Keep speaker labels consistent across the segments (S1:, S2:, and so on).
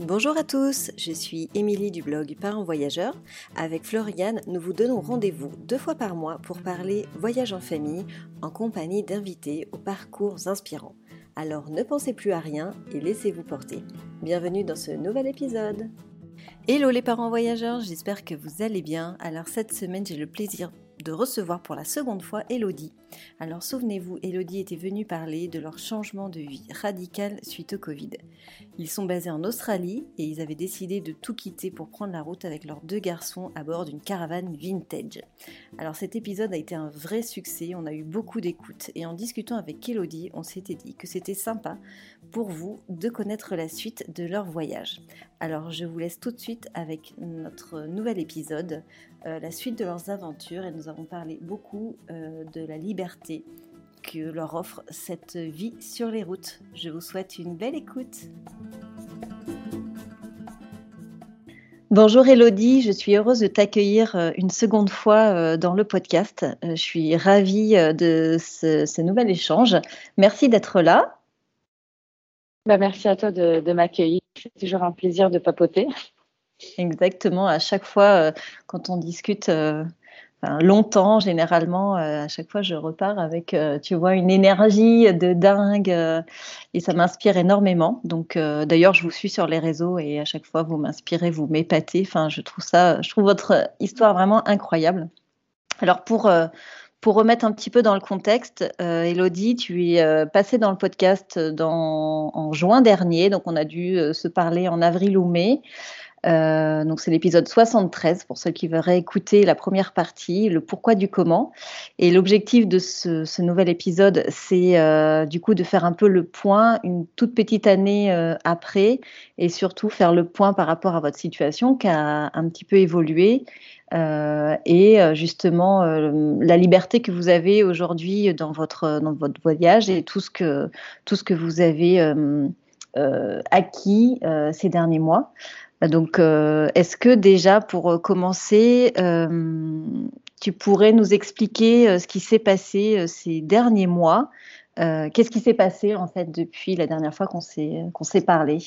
S1: Bonjour à tous, je suis Émilie du blog Parents Voyageurs. Avec Floriane, nous vous donnons rendez-vous deux fois par mois pour parler voyage en famille en compagnie d'invités aux parcours inspirants. Alors ne pensez plus à rien et laissez-vous porter. Bienvenue dans ce nouvel épisode. Hello les parents voyageurs, j'espère que vous allez bien. Alors cette semaine, j'ai le plaisir de recevoir pour la seconde fois Elodie. Alors souvenez-vous, Elodie était venue parler de leur changement de vie radical suite au Covid. Ils sont basés en Australie et ils avaient décidé de tout quitter pour prendre la route avec leurs deux garçons à bord d'une caravane vintage. Alors cet épisode a été un vrai succès, on a eu beaucoup d'écoute et en discutant avec Elodie, on s'était dit que c'était sympa pour vous de connaître la suite de leur voyage. Alors je vous laisse tout de suite avec notre nouvel épisode, euh, la suite de leurs aventures et nous avons parlé beaucoup euh, de la liberté que leur offre cette vie sur les routes. Je vous souhaite une belle écoute. Bonjour Elodie, je suis heureuse de t'accueillir euh, une seconde fois dans le podcast. Je suis ravie de ce, nouvel échange. Merci d'être là.
S2: Bah, merci à toi de, m'accueillir. C'est toujours un plaisir de papoter.
S1: Exactement. À chaque fois, euh, quand on discute euh, longtemps, généralement, euh, à chaque fois, je repars avec, tu vois, une énergie de dingue et ça m'inspire énormément. Donc, d'ailleurs, je vous suis sur les réseaux et à chaque fois, vous m'inspirez, vous m'épatez. Enfin, je trouve ça, je trouve votre histoire vraiment incroyable. Alors, pour pour remettre un petit peu dans le contexte, euh, Elodie, tu es euh, passée dans le podcast dans, en juin dernier, donc on a dû euh, se parler en avril ou mai. Donc c'est l'épisode 73 pour ceux qui veulent réécouter la première partie, le pourquoi du comment. Et l'objectif de ce, nouvel épisode, c'est du coup de faire un peu le point une toute petite année après et surtout faire le point par rapport à votre situation qui a un petit peu évolué euh, et euh, justement euh, la liberté que vous avez aujourd'hui dans votre, dans votre voyage et tout ce que, tout ce que vous avez acquis ces derniers mois. Donc, est-ce que déjà pour commencer, tu pourrais nous expliquer ce qui s'est passé ces derniers mois? Qu'est-ce qui s'est passé en fait depuis la dernière fois qu'on s'est parlé?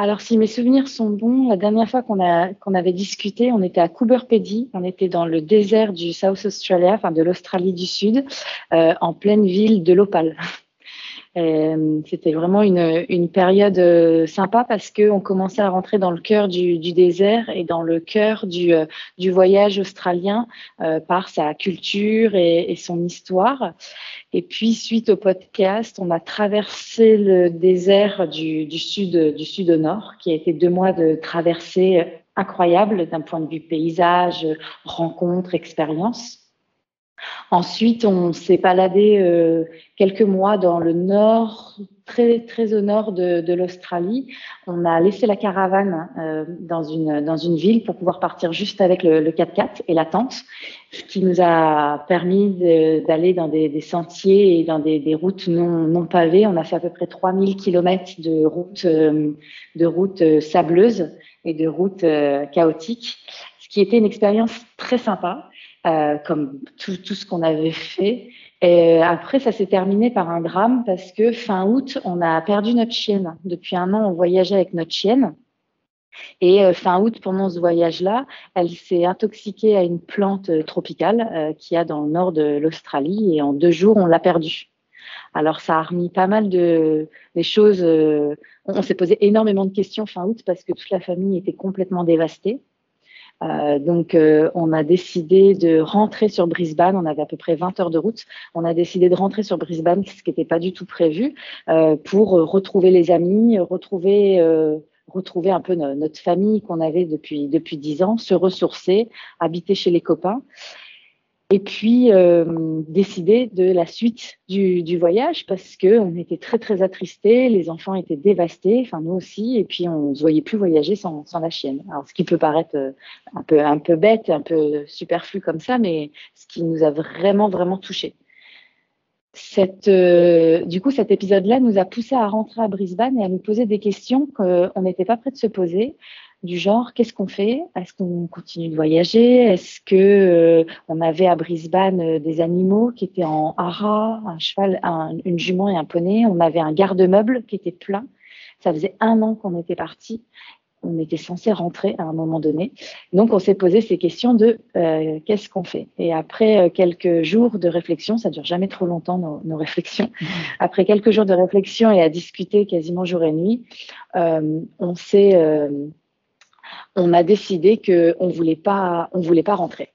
S2: Alors, si mes souvenirs sont bons, la dernière fois qu'on avait discuté, on était à Coober Pedy, on était dans le désert du South Australia, enfin de l'Australie du Sud, euh, en pleine ville de l'Opale. Euh, c'était vraiment une, une, période euh, sympa parce qu'on commençait à rentrer dans le cœur du, du désert et dans le cœur du, euh, du voyage australien par sa culture et, et, son histoire. Et puis, suite au podcast, on a traversé le désert du, du, sud, du sud au nord, qui a été deux mois de traversée incroyable d'un point de vue paysage, rencontre, expérience. Ensuite, on s'est baladé euh, quelques mois dans le nord, très très au nord de, l'Australie. On a laissé la caravane euh, dans une dans une ville pour pouvoir partir juste avec le, 4x4 et la tente, ce qui nous a permis d'aller dans des, sentiers et dans des, routes non non pavées. On a fait à peu près 3000 kilomètres de routes euh, de routes sableuses et de routes chaotiques, ce qui était une expérience très sympa. Euh, comme tout, tout ce qu'on avait fait. Et après, ça s'est terminé par un drame parce que fin août, on a perdu notre chienne. Depuis un an, on voyageait avec notre chienne. Et euh, fin août, pendant ce voyage-là, elle s'est intoxiquée à une plante euh, tropicale euh, qui a dans le nord de l'Australie. Et en deux jours, on l'a perdue. Alors, ça a remis pas mal de des choses. on s'est posé énormément de questions fin août parce que toute la famille était complètement dévastée. Euh, donc, euh, on a décidé de rentrer sur Brisbane. On avait à peu près 20 heures de route. On a décidé de rentrer sur Brisbane, ce qui n'était pas du tout prévu, euh, pour retrouver les amis, retrouver retrouver un peu notre famille qu'on avait depuis depuis dix ans, se ressourcer, habiter chez les copains et puis euh, décider de la suite du, voyage parce que on était très très attristés, les enfants étaient dévastés, enfin nous aussi, et puis on ne voyait plus voyager sans, la chienne. Alors ce qui peut paraître euh, un peu un peu bête, un peu superflu comme ça, mais ce qui nous a vraiment vraiment touchés. Euh, du coup, cet épisode-là nous a poussé à rentrer à Brisbane et à nous poser des questions qu'on n'était pas prêt de se poser du genre qu'est-ce qu'on fait? Est-ce qu'on continue de voyager? Est-ce que euh, on avait à Brisbane euh, des animaux qui étaient en hara, un cheval, une jument et un poney? On avait un garde-meuble qui était plein. Ça faisait un an qu'on était parti. On était censé rentrer à un moment donné. Donc, on s'est posé ces questions de euh, qu'est-ce qu'on fait? Et après euh, quelques jours de réflexion, ça dure jamais trop longtemps nos, nos réflexions. Mmh. Après quelques jours de réflexion et à discuter quasiment jour et nuit, euh, on s'est, on a décidé qu'on voulait pas, on voulait pas rentrer.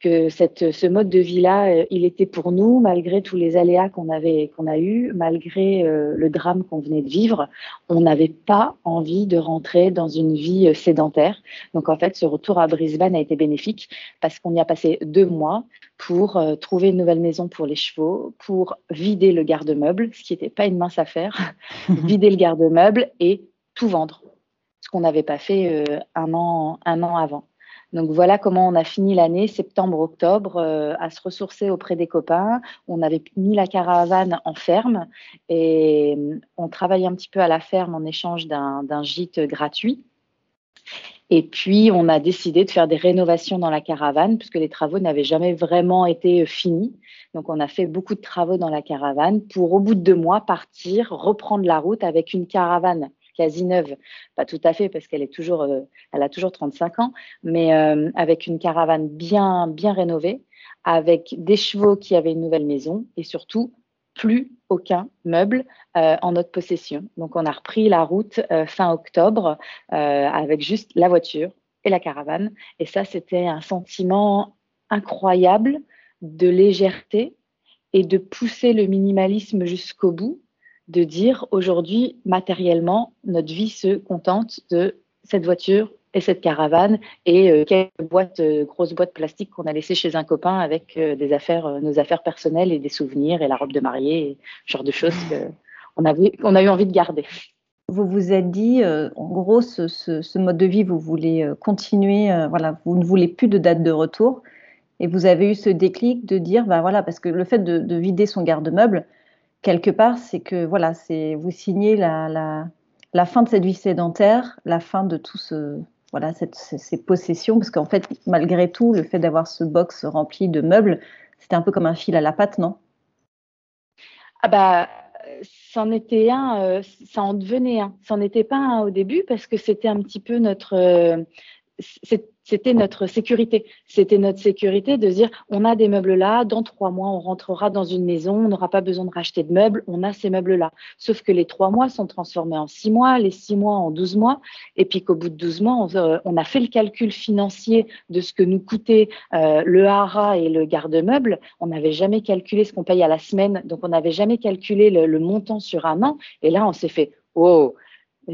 S2: Que cette, ce mode de vie-là, euh, il était pour nous, malgré tous les aléas qu'on avait, qu'on a eu, malgré euh, le drame qu'on venait de vivre, on n'avait pas envie de rentrer dans une vie euh, sédentaire. Donc en fait, ce retour à Brisbane a été bénéfique parce qu'on y a passé deux mois pour trouver une nouvelle maison pour les chevaux, pour vider le garde-meuble, ce qui n'était pas une mince affaire, vider le garde-meuble et tout vendre, qu'on n'avait pas fait un an, un an avant. Donc voilà comment on a fini l'année, septembre-octobre, euh, à se ressourcer auprès des copains. On avait mis la caravane en ferme et euh, on travaillait un petit peu à la ferme en échange d'un gîte gratuit. Et puis, on a décidé de faire des rénovations dans la caravane puisque les travaux n'avaient jamais vraiment été finis. Donc, on a fait beaucoup de travaux dans la caravane pour, au bout de deux mois, partir, reprendre la route avec une caravane quasi neuve, pas tout à fait parce qu'elle est toujours, euh, elle a toujours 35 ans, mais euh, avec une caravane bien, bien rénovée, avec des chevaux qui avaient une nouvelle maison et surtout plus aucun meuble euh, en notre possession. Donc on a repris la route fin octobre avec juste la voiture et la caravane. Et ça, c'était un sentiment incroyable de légèreté et de pousser le minimalisme jusqu'au bout de dire aujourd'hui, matériellement, notre vie se contente de cette voiture et cette caravane et euh, quelques boîtes, euh, grosses boîtes plastiques qu'on a laissées chez un copain avec euh, affaires, nos affaires personnelles et des souvenirs et la robe de mariée, et ce genre de choses qu'on a, eu envie de garder.
S1: Vous vous êtes dit, en gros, ce, mode de vie, vous voulez continuer, voilà, vous ne voulez plus de date de retour. Et vous avez eu ce déclic de dire, ben voilà, parce que le fait de, de vider son garde-meuble, quelque part, c'est que voilà, c'est vous signez la, la, fin de cette vie sédentaire, la fin de tout ce voilà cette, ces, possessions, parce qu'en fait, malgré tout, le fait d'avoir ce box rempli de meubles, c'était un peu comme un fil à la patte, non?
S2: Ah bah c'en était un, euh, ça en devenait un. C'en était pas un au début parce que c'était un petit peu notre, euh, c'était notre sécurité. C'était notre sécurité de dire on a des meubles là, dans trois mois on rentrera dans une maison, on n'aura pas besoin de racheter de meubles, on a ces meubles là. Sauf que les trois mois sont transformés en six mois, les six mois en douze mois, et puis qu'au bout de douze mois, on, euh, a fait le calcul financier de ce que nous coûtait euh, le hara et le garde-meuble. On n'avait jamais calculé ce qu'on paye à la semaine, donc on n'avait jamais calculé le, le montant sur un an. Et là, on s'est fait oh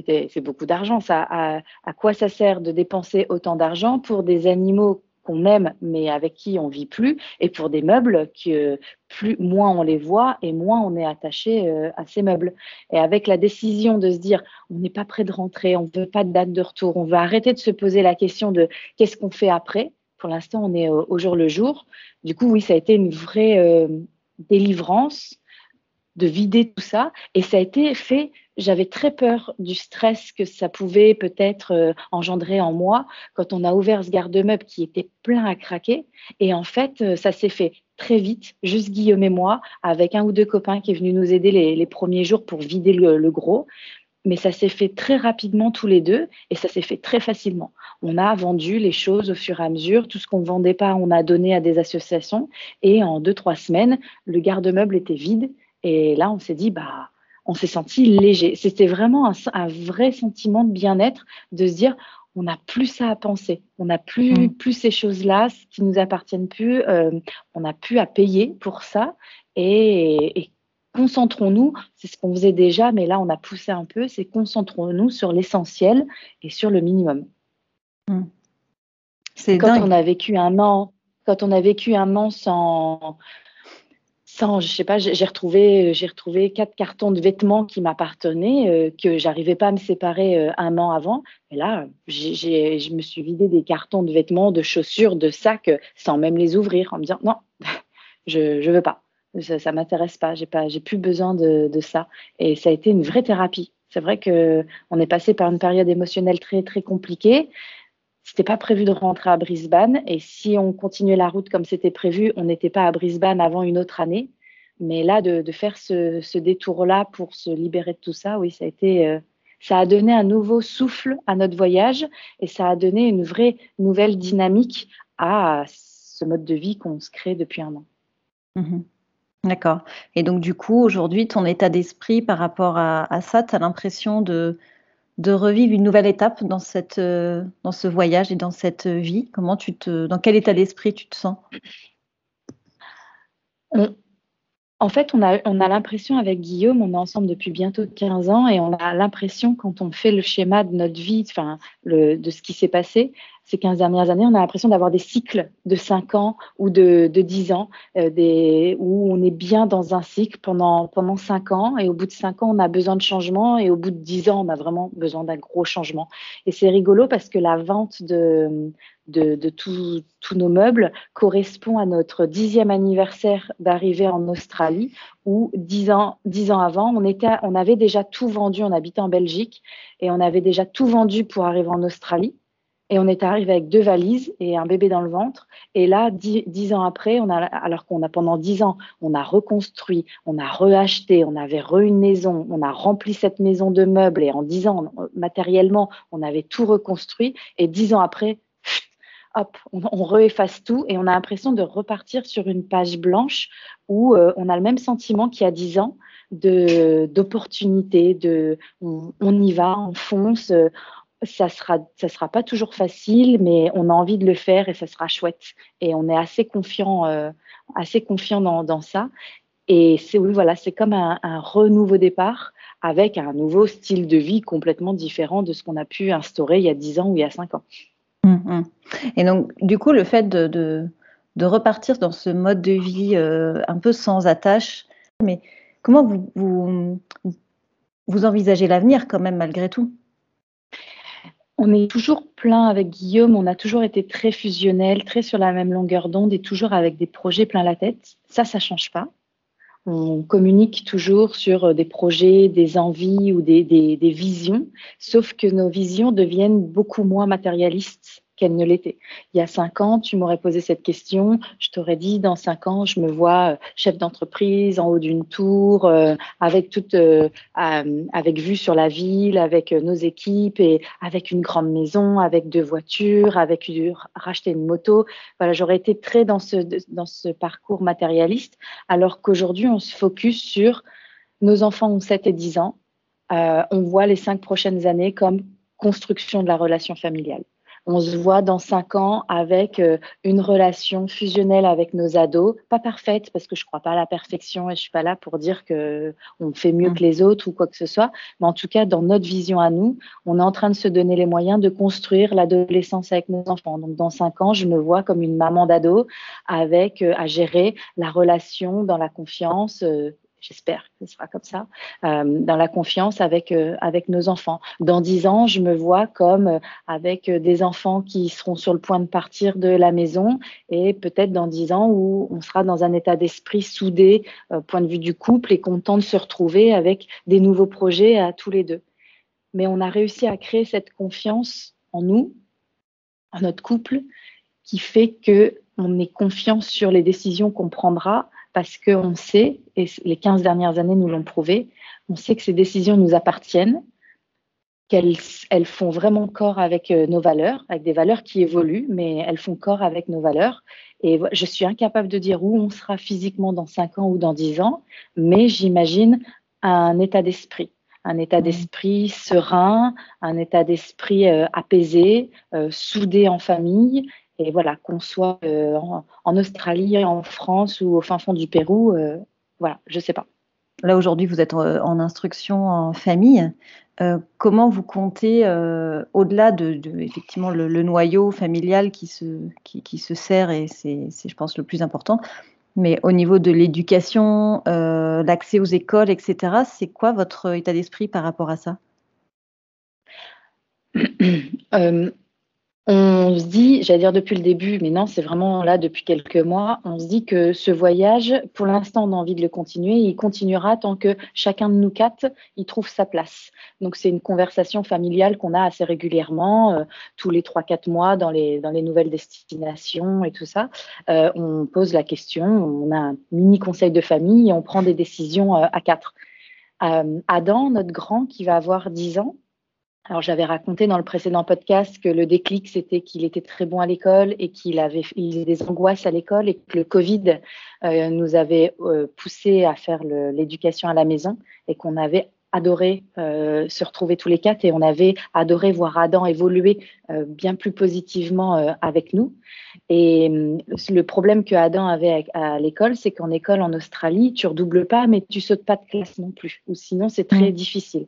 S2: c'est beaucoup d'argent, ça. À, quoi ça sert de dépenser autant d'argent pour des animaux qu'on aime mais avec qui on vit plus et pour des meubles que plus moins on les voit et moins on est attaché euh, à ces meubles. Et avec la décision de se dire on n'est pas prêt de rentrer, on veut pas de date de retour, on veut arrêter de se poser la question de qu'est-ce qu'on fait après. Pour l'instant, on est au, jour le jour. Du coup, oui, ça a été une vraie euh, délivrance de vider tout ça et ça a été fait j'avais très peur du stress que ça pouvait peut-être euh, engendrer en moi quand on a ouvert ce garde-meuble qui était plein à craquer. Et en fait, euh, ça s'est fait très vite, juste Guillaume et moi, avec un ou deux copains qui est venu nous aider les, premiers jours pour vider le, gros. Mais ça s'est fait très rapidement tous les deux et ça s'est fait très facilement. On a vendu les choses au fur et à mesure. Tout ce qu'on ne vendait pas, on a donné à des associations. Et en deux, trois semaines, le garde-meuble était vide. Et là, on s'est dit, bah, on s'est senti léger. C'était vraiment un, vrai sentiment de bien-être de se dire on n'a plus ça à penser, on n'a plus, mm. plus ces choses-là qui nous appartiennent plus, euh, on n'a plus à payer pour ça et, concentrons-nous, c'est ce qu'on faisait déjà, mais là on a poussé un peu, c'est concentrons-nous sur l'essentiel et sur le minimum. Mm. C'est quand on a vécu un an, quand on a vécu un an sans je sais pas, j'ai retrouvé, j'ai retrouvé quatre cartons de vêtements qui m'appartenaient, euh, que j'arrivais pas à me séparer euh, un an avant. Et là, je me suis vidé des cartons de vêtements, de chaussures, de sacs, sans même les ouvrir, en me disant non, je, je veux pas, ça, ça m'intéresse pas, j'ai pas, plus besoin de, de ça. Et ça a été une vraie thérapie. C'est vrai que on est passé par une période émotionnelle très très compliquée. C'était pas prévu de rentrer à Brisbane et si on continuait la route comme c'était prévu, on n'était pas à Brisbane avant une autre année. Mais là, de, faire ce, détour-là pour se libérer de tout ça, oui, ça a été, euh, ça a donné un nouveau souffle à notre voyage et ça a donné une vraie nouvelle dynamique à ce mode de vie qu'on se crée depuis un an.
S1: Mhm. D'accord. Et donc, du coup, aujourd'hui, ton état d'esprit par rapport à, ça, tu as l'impression de, de revivre une nouvelle étape dans, cette, euh, dans ce voyage et dans cette vie? Comment tu te, Dans quel état d'esprit tu te sens?
S2: En fait, on a, on a l'impression avec Guillaume, on est ensemble depuis bientôt 15 ans et on a l'impression quand on fait le schéma de notre vie, enfin, de ce qui s'est passé ces 15 dernières années, on a l'impression d'avoir des cycles de 5 ans ou de, de 10 ans, euh, des, où on est bien dans un cycle pendant, pendant 5 ans et au bout de 5 ans, on a besoin de changement et au bout de 10 ans, on a vraiment besoin d'un gros changement. Et c'est rigolo parce que la vente de, de, tous nos meubles correspond à notre dixième anniversaire d'arrivée en Australie, où dix ans, dix ans avant, on, était, on avait déjà tout vendu, on habitait en Belgique, et on avait déjà tout vendu pour arriver en Australie. Et on est arrivé avec deux valises et un bébé dans le ventre. Et là, dix, ans après, on a, alors qu'on a pendant dix ans, on a reconstruit, on a reacheté, on avait re une maison, on a rempli cette maison de meubles. Et en dix ans, matériellement, on avait tout reconstruit. Et dix ans après, hop, on, on réefface tout et on a l'impression de repartir sur une page blanche où euh, on a le même sentiment qu'il y a dix ans de d'opportunité, de on, y va, on fonce. Euh, ça sera ça sera pas toujours facile, mais on a envie de le faire et ça sera chouette. Et on est assez confiant, euh, assez confiant dans, ça. Et c'est oui, voilà, c'est comme un, un renouveau départ avec un nouveau style de vie complètement différent de ce qu'on a pu instaurer il y a dix ans ou il y a cinq ans.
S1: Hum, hum. Et donc, du coup, le fait de, repartir dans ce mode de vie euh, un peu sans attache, mais comment vous envisagez l'avenir quand même malgré tout?
S2: On est toujours plein avec Guillaume, on a toujours été très fusionnel, très sur la même longueur d'onde et toujours avec des projets plein la tête. Ça, ça change pas. On communique toujours sur des projets, des envies ou des visions, sauf que nos visions deviennent beaucoup moins matérialistes qu'elle ne l'était. Il y a cinq ans, tu m'aurais posé cette question, je t'aurais dit dans cinq ans, je me vois euh, chef d'entreprise en haut d'une tour, euh, avec toute, euh, vue sur la ville, avec nos équipes et avec une grande maison, avec deux voitures, avec racheter une moto. Voilà, j'aurais été très dans ce dans ce parcours matérialiste, alors qu'aujourd'hui, on se focus sur nos enfants ont 7 et 10 ans. on voit les cinq prochaines années comme construction de la relation familiale on se voit dans cinq ans avec euh, une relation fusionnelle avec nos ados, pas parfaite parce que je crois pas à la perfection et je suis pas là pour dire que on fait mieux mm. que les autres ou quoi que ce soit, mais en tout cas dans notre vision à nous, on est en train de se donner les moyens de construire l'adolescence avec nos enfants. Donc dans cinq ans, je me vois comme une maman d'ado avec euh, à gérer la relation dans la confiance, euh, j'espère que ce sera comme ça, euh, dans la confiance avec, euh, avec nos enfants. Dans dix ans, je me vois comme euh, avec des enfants qui seront sur le point de partir de la maison et peut-être dans dix ans où on sera dans un état d'esprit soudé, point de vue du couple et content de se retrouver avec des nouveaux projets à tous les deux. Mais on a réussi à créer cette confiance en nous, en notre couple, qui fait que on est confiant sur les décisions qu'on prendra parce qu'on sait, et les 15 dernières années nous l'ont prouvé, on sait que ces décisions nous appartiennent, qu'elles elles font vraiment corps avec euh, nos valeurs, avec des valeurs qui évoluent, mais elles font corps avec nos valeurs. Et je suis incapable de dire où on sera physiquement dans 5 ans ou dans 10 ans, mais j'imagine un état d'esprit un état d'esprit serein, un état d'esprit euh, apaisé, euh, soudé en famille et voilà, qu'on soit euh, en, Australie, en France ou au fin fond du Pérou, euh, voilà, je ne sais pas.
S1: Là, aujourd'hui, vous êtes euh, en instruction en famille. comment vous comptez, au-delà de, effectivement le, noyau familial qui se, qui, qui se sert, et c'est, je pense, le plus important, mais au niveau de l'éducation, l'accès aux écoles, etc., c'est quoi votre état d'esprit par rapport à ça?
S2: on se dit, j'allais dire depuis le début, mais non, c'est vraiment là depuis quelques mois, on se dit que ce voyage, pour l'instant, on a envie de le continuer. Il continuera tant que chacun de nous quatre, il trouve sa place. Donc, c'est une conversation familiale qu'on a assez régulièrement, euh, tous les trois, quatre mois, dans les, dans les nouvelles destinations et tout ça. Euh, on pose la question, on a un mini conseil de famille et on prend des décisions euh, à quatre. Adam, notre grand, qui va avoir 10 ans, Alors j'avais raconté dans le précédent podcast que le déclic c'était qu'il était très bon à l'école et qu'il avait il des angoisses à l'école et que le Covid euh, nous avait euh, poussé à faire l'éducation à la maison et qu'on avait adoré euh, se retrouver tous les quatre et on avait adoré voir Adam évoluer euh, bien plus positivement euh, avec nous. Et le problème que Adam avait à, l'école, c'est qu'en école en Australie, tu redoubles pas, mais tu sautes pas de classe non plus, ou sinon c'est très mmh. difficile.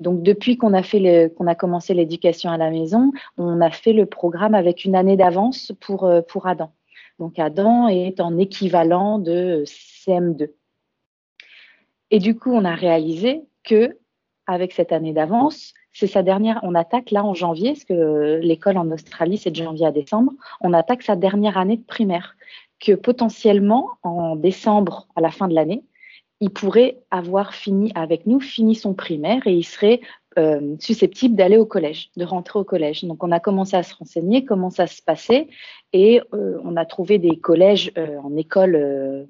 S2: Donc depuis qu'on a fait qu'on a commencé l'éducation à la maison, on a fait le programme avec une année d'avance pour pour Adam. Donc Adam est en équivalent de CM2. Et du coup, on a réalisé que avec cette année d'avance, c'est sa dernière. On attaque là en janvier, parce que l'école en Australie c'est de janvier à décembre. On attaque sa dernière année de primaire, que potentiellement en décembre, à la fin de l'année, il pourrait avoir fini avec nous, fini son primaire et il serait euh, susceptible d'aller au collège, de rentrer au collège. Donc on a commencé à se renseigner comment ça se passait et euh, on a trouvé des collèges euh, en école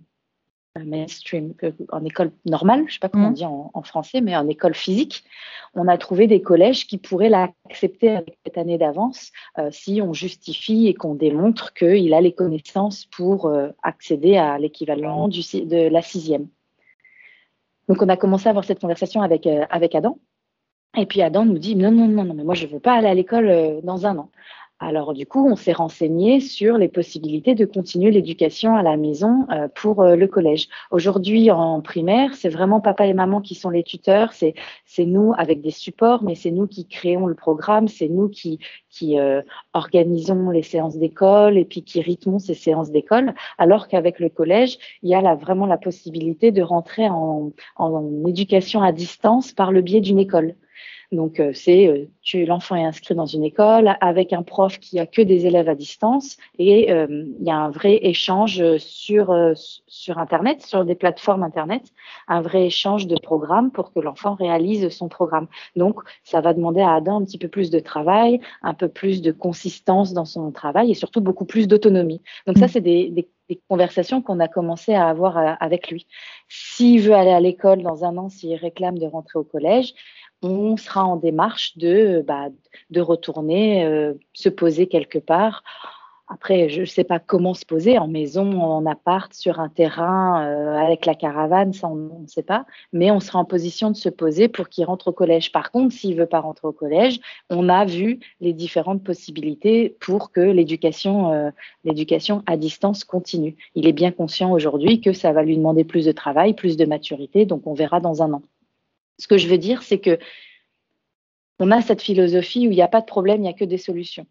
S2: mainstream, en école normale, je ne sais pas comment on mm. dit en, français, mais en école physique, on a trouvé des collèges qui pourraient l'accepter avec cette année d'avance euh, si on justifie et qu'on démontre qu'il a les connaissances pour euh, accéder à l'équivalent de la sixième. Donc on a commencé à avoir cette conversation avec, euh, avec Adam. Et puis Adam nous dit non, non, non, non, mais moi je ne veux pas aller à l'école dans un an. Alors du coup, on s'est renseigné sur les possibilités de continuer l'éducation à la maison euh, pour euh, le collège. Aujourd'hui, en primaire, c'est vraiment papa et maman qui sont les tuteurs. C'est nous avec des supports, mais c'est nous qui créons le programme, c'est nous qui euh, organisons les séances d'école et puis qui rythmons ces séances d'école. Alors qu'avec le collège, il y a là, vraiment la possibilité de rentrer en, en éducation à distance par le biais d'une école. Donc, euh, c'est euh, l'enfant est inscrit dans une école avec un prof qui a que des élèves à distance et euh, il y a un vrai échange sur sur internet, sur des plateformes internet, un vrai échange de programmes pour que l'enfant réalise son programme. Donc, ça va demander à Adam un petit peu plus de travail, un peu plus de consistance dans son travail et surtout beaucoup plus d'autonomie. Donc, ça, mmh. c'est des, des des conversations qu'on a commencé à avoir avec lui. S'il veut aller à l'école dans un an, s'il réclame de rentrer au collège, on sera en démarche de, bah, de retourner euh, se poser quelque part. Après, je ne sais pas comment se poser en maison, en appart, sur un terrain, euh, avec la caravane, ça on ne sait pas, mais on sera en position de se poser pour qu'il rentre au collège. Par contre, s'il veut pas rentrer au collège, on a vu les différentes possibilités pour que l'éducation, euh, l'éducation à distance continue. Il est bien conscient aujourd'hui que ça va lui demander plus de travail, plus de maturité, donc on verra dans un an. Ce que je veux dire, c'est que on a cette philosophie où il n'y a pas de problème, il n'y a que des solutions.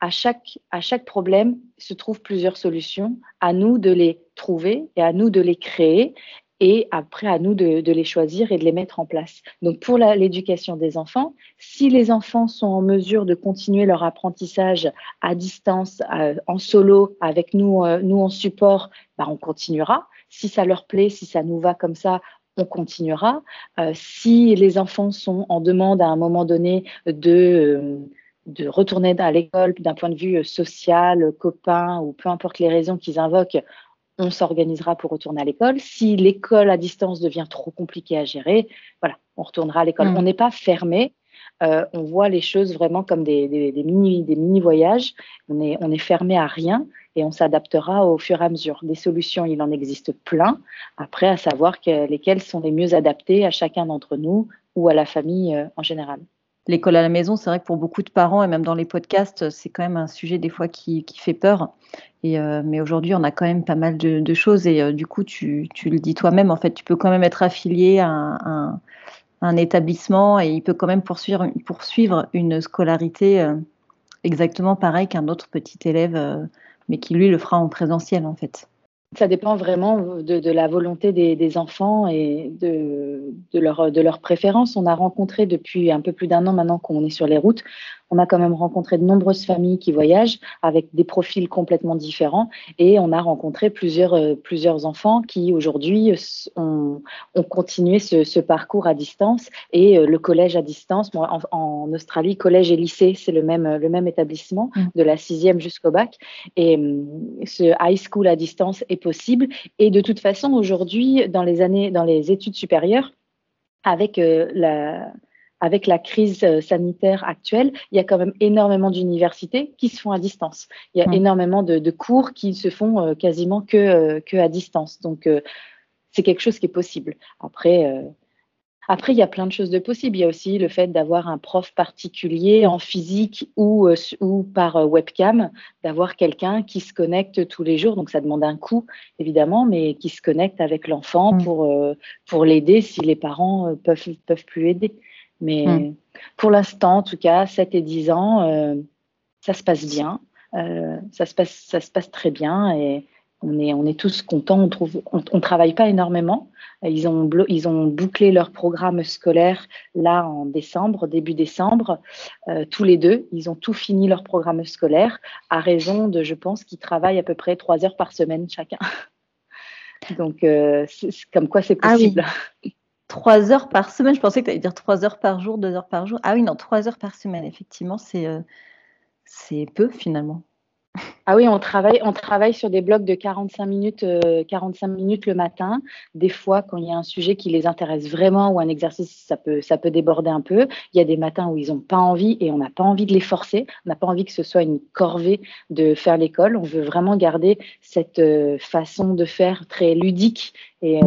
S2: À chaque, à chaque problème se trouvent plusieurs solutions. À nous de les trouver et à nous de les créer et après à nous de, les choisir et de les mettre en place. Donc pour l'éducation des enfants, si les enfants sont en mesure de continuer leur apprentissage à distance, en solo, avec nous, euh, nous en support, bah, on continuera. Si ça leur plaît, si ça nous va comme ça, on continuera. Euh, si les enfants sont en demande à un moment donné de, euh, de retourner à l'école d'un point de vue social, copain ou peu importe les raisons qu'ils invoquent, on s'organisera pour retourner à l'école. Si l'école à distance devient trop compliquée à gérer, voilà, on retournera à l'école. Mmh. On n'est pas fermé. On voit les choses vraiment comme des, mini, voyages. On est, fermé à rien et on s'adaptera au fur et à mesure. Des solutions, il en existe plein. Après, à savoir lesquelles sont les mieux adaptées à chacun d'entre nous ou à la famille euh, en général.
S1: L'école à la maison, c'est vrai que pour beaucoup de parents et même dans les podcasts, c'est quand même un sujet des fois qui, fait peur. Euh, mais aujourd'hui, on a quand même pas mal de, choses et euh, du coup, tu, le dis toi-même, en fait, tu peux quand même être affilié à un, un, établissement et il peut quand même poursuivre, poursuivre une scolarité exactement pareil qu'un autre petit élève mais qui lui le fera en présentiel en fait.
S2: Ça dépend vraiment de, la volonté des, enfants et de, de, leur, de leur préférence. On a rencontré depuis un peu plus d'un an maintenant qu'on est sur les routes, on a quand même rencontré de nombreuses familles qui voyagent avec des profils complètement différents et on a rencontré plusieurs, euh, plusieurs enfants qui aujourd'hui ont, ont, continué ce, ce, parcours à distance et euh, le collège à distance. En, Australie, collège et lycée, c'est le même, le même établissement mmh. de la sixième jusqu'au bac et hum, ce high school à distance est possible et de toute façon aujourd'hui dans les années, dans les études supérieures, avec euh, la avec la crise euh, sanitaire actuelle, il y a quand même énormément d'universités qui se font à distance. Il y a mmh. énormément de, cours qui se font euh, quasiment que, euh, que à distance. Donc, c'est quelque chose qui est possible. Après, après, il y a plein de choses de possibles. Il y a aussi le fait d'avoir un prof particulier en physique ou, ou par webcam, d'avoir quelqu'un qui se connecte tous les jours. Donc, ça demande un coût, évidemment, mais qui se connecte avec l'enfant mmh. pour, pour l'aider si les parents peuvent, peuvent plus aider. Mais hmm. pour l'instant, en tout cas, 7 et 10 ans, euh, ça se passe bien. Euh, ça, se passe, ça se passe très bien et on est, on est tous contents. On trouve, on, travaille pas énormément. Ils ont, ils ont bouclé leur programme scolaire là en décembre, début décembre, euh, tous les deux. Ils ont tout fini leur programme scolaire à raison de, je pense, qu'ils travaillent à peu près trois heures par semaine chacun. Donc, c'est comme quoi c'est ah possible.
S1: Trois heures par semaine, je pensais que tu allais dire trois heures par jour, deux heures par jour. Ah oui, non, trois heures par semaine, effectivement, c'est euh, c'est peu finalement.
S2: Ah oui, on travaille, on travaille sur des blocs de 45 minutes, 45 euh, minutes le matin. Des fois, quand il y a un sujet qui les intéresse vraiment ou un exercice, ça peut, ça peut déborder un peu. Il y a des matins où ils n'ont pas envie et on n'a pas envie de les forcer. On n'a pas envie que ce soit une corvée de faire l'école. On veut vraiment garder cette euh, façon de faire très ludique et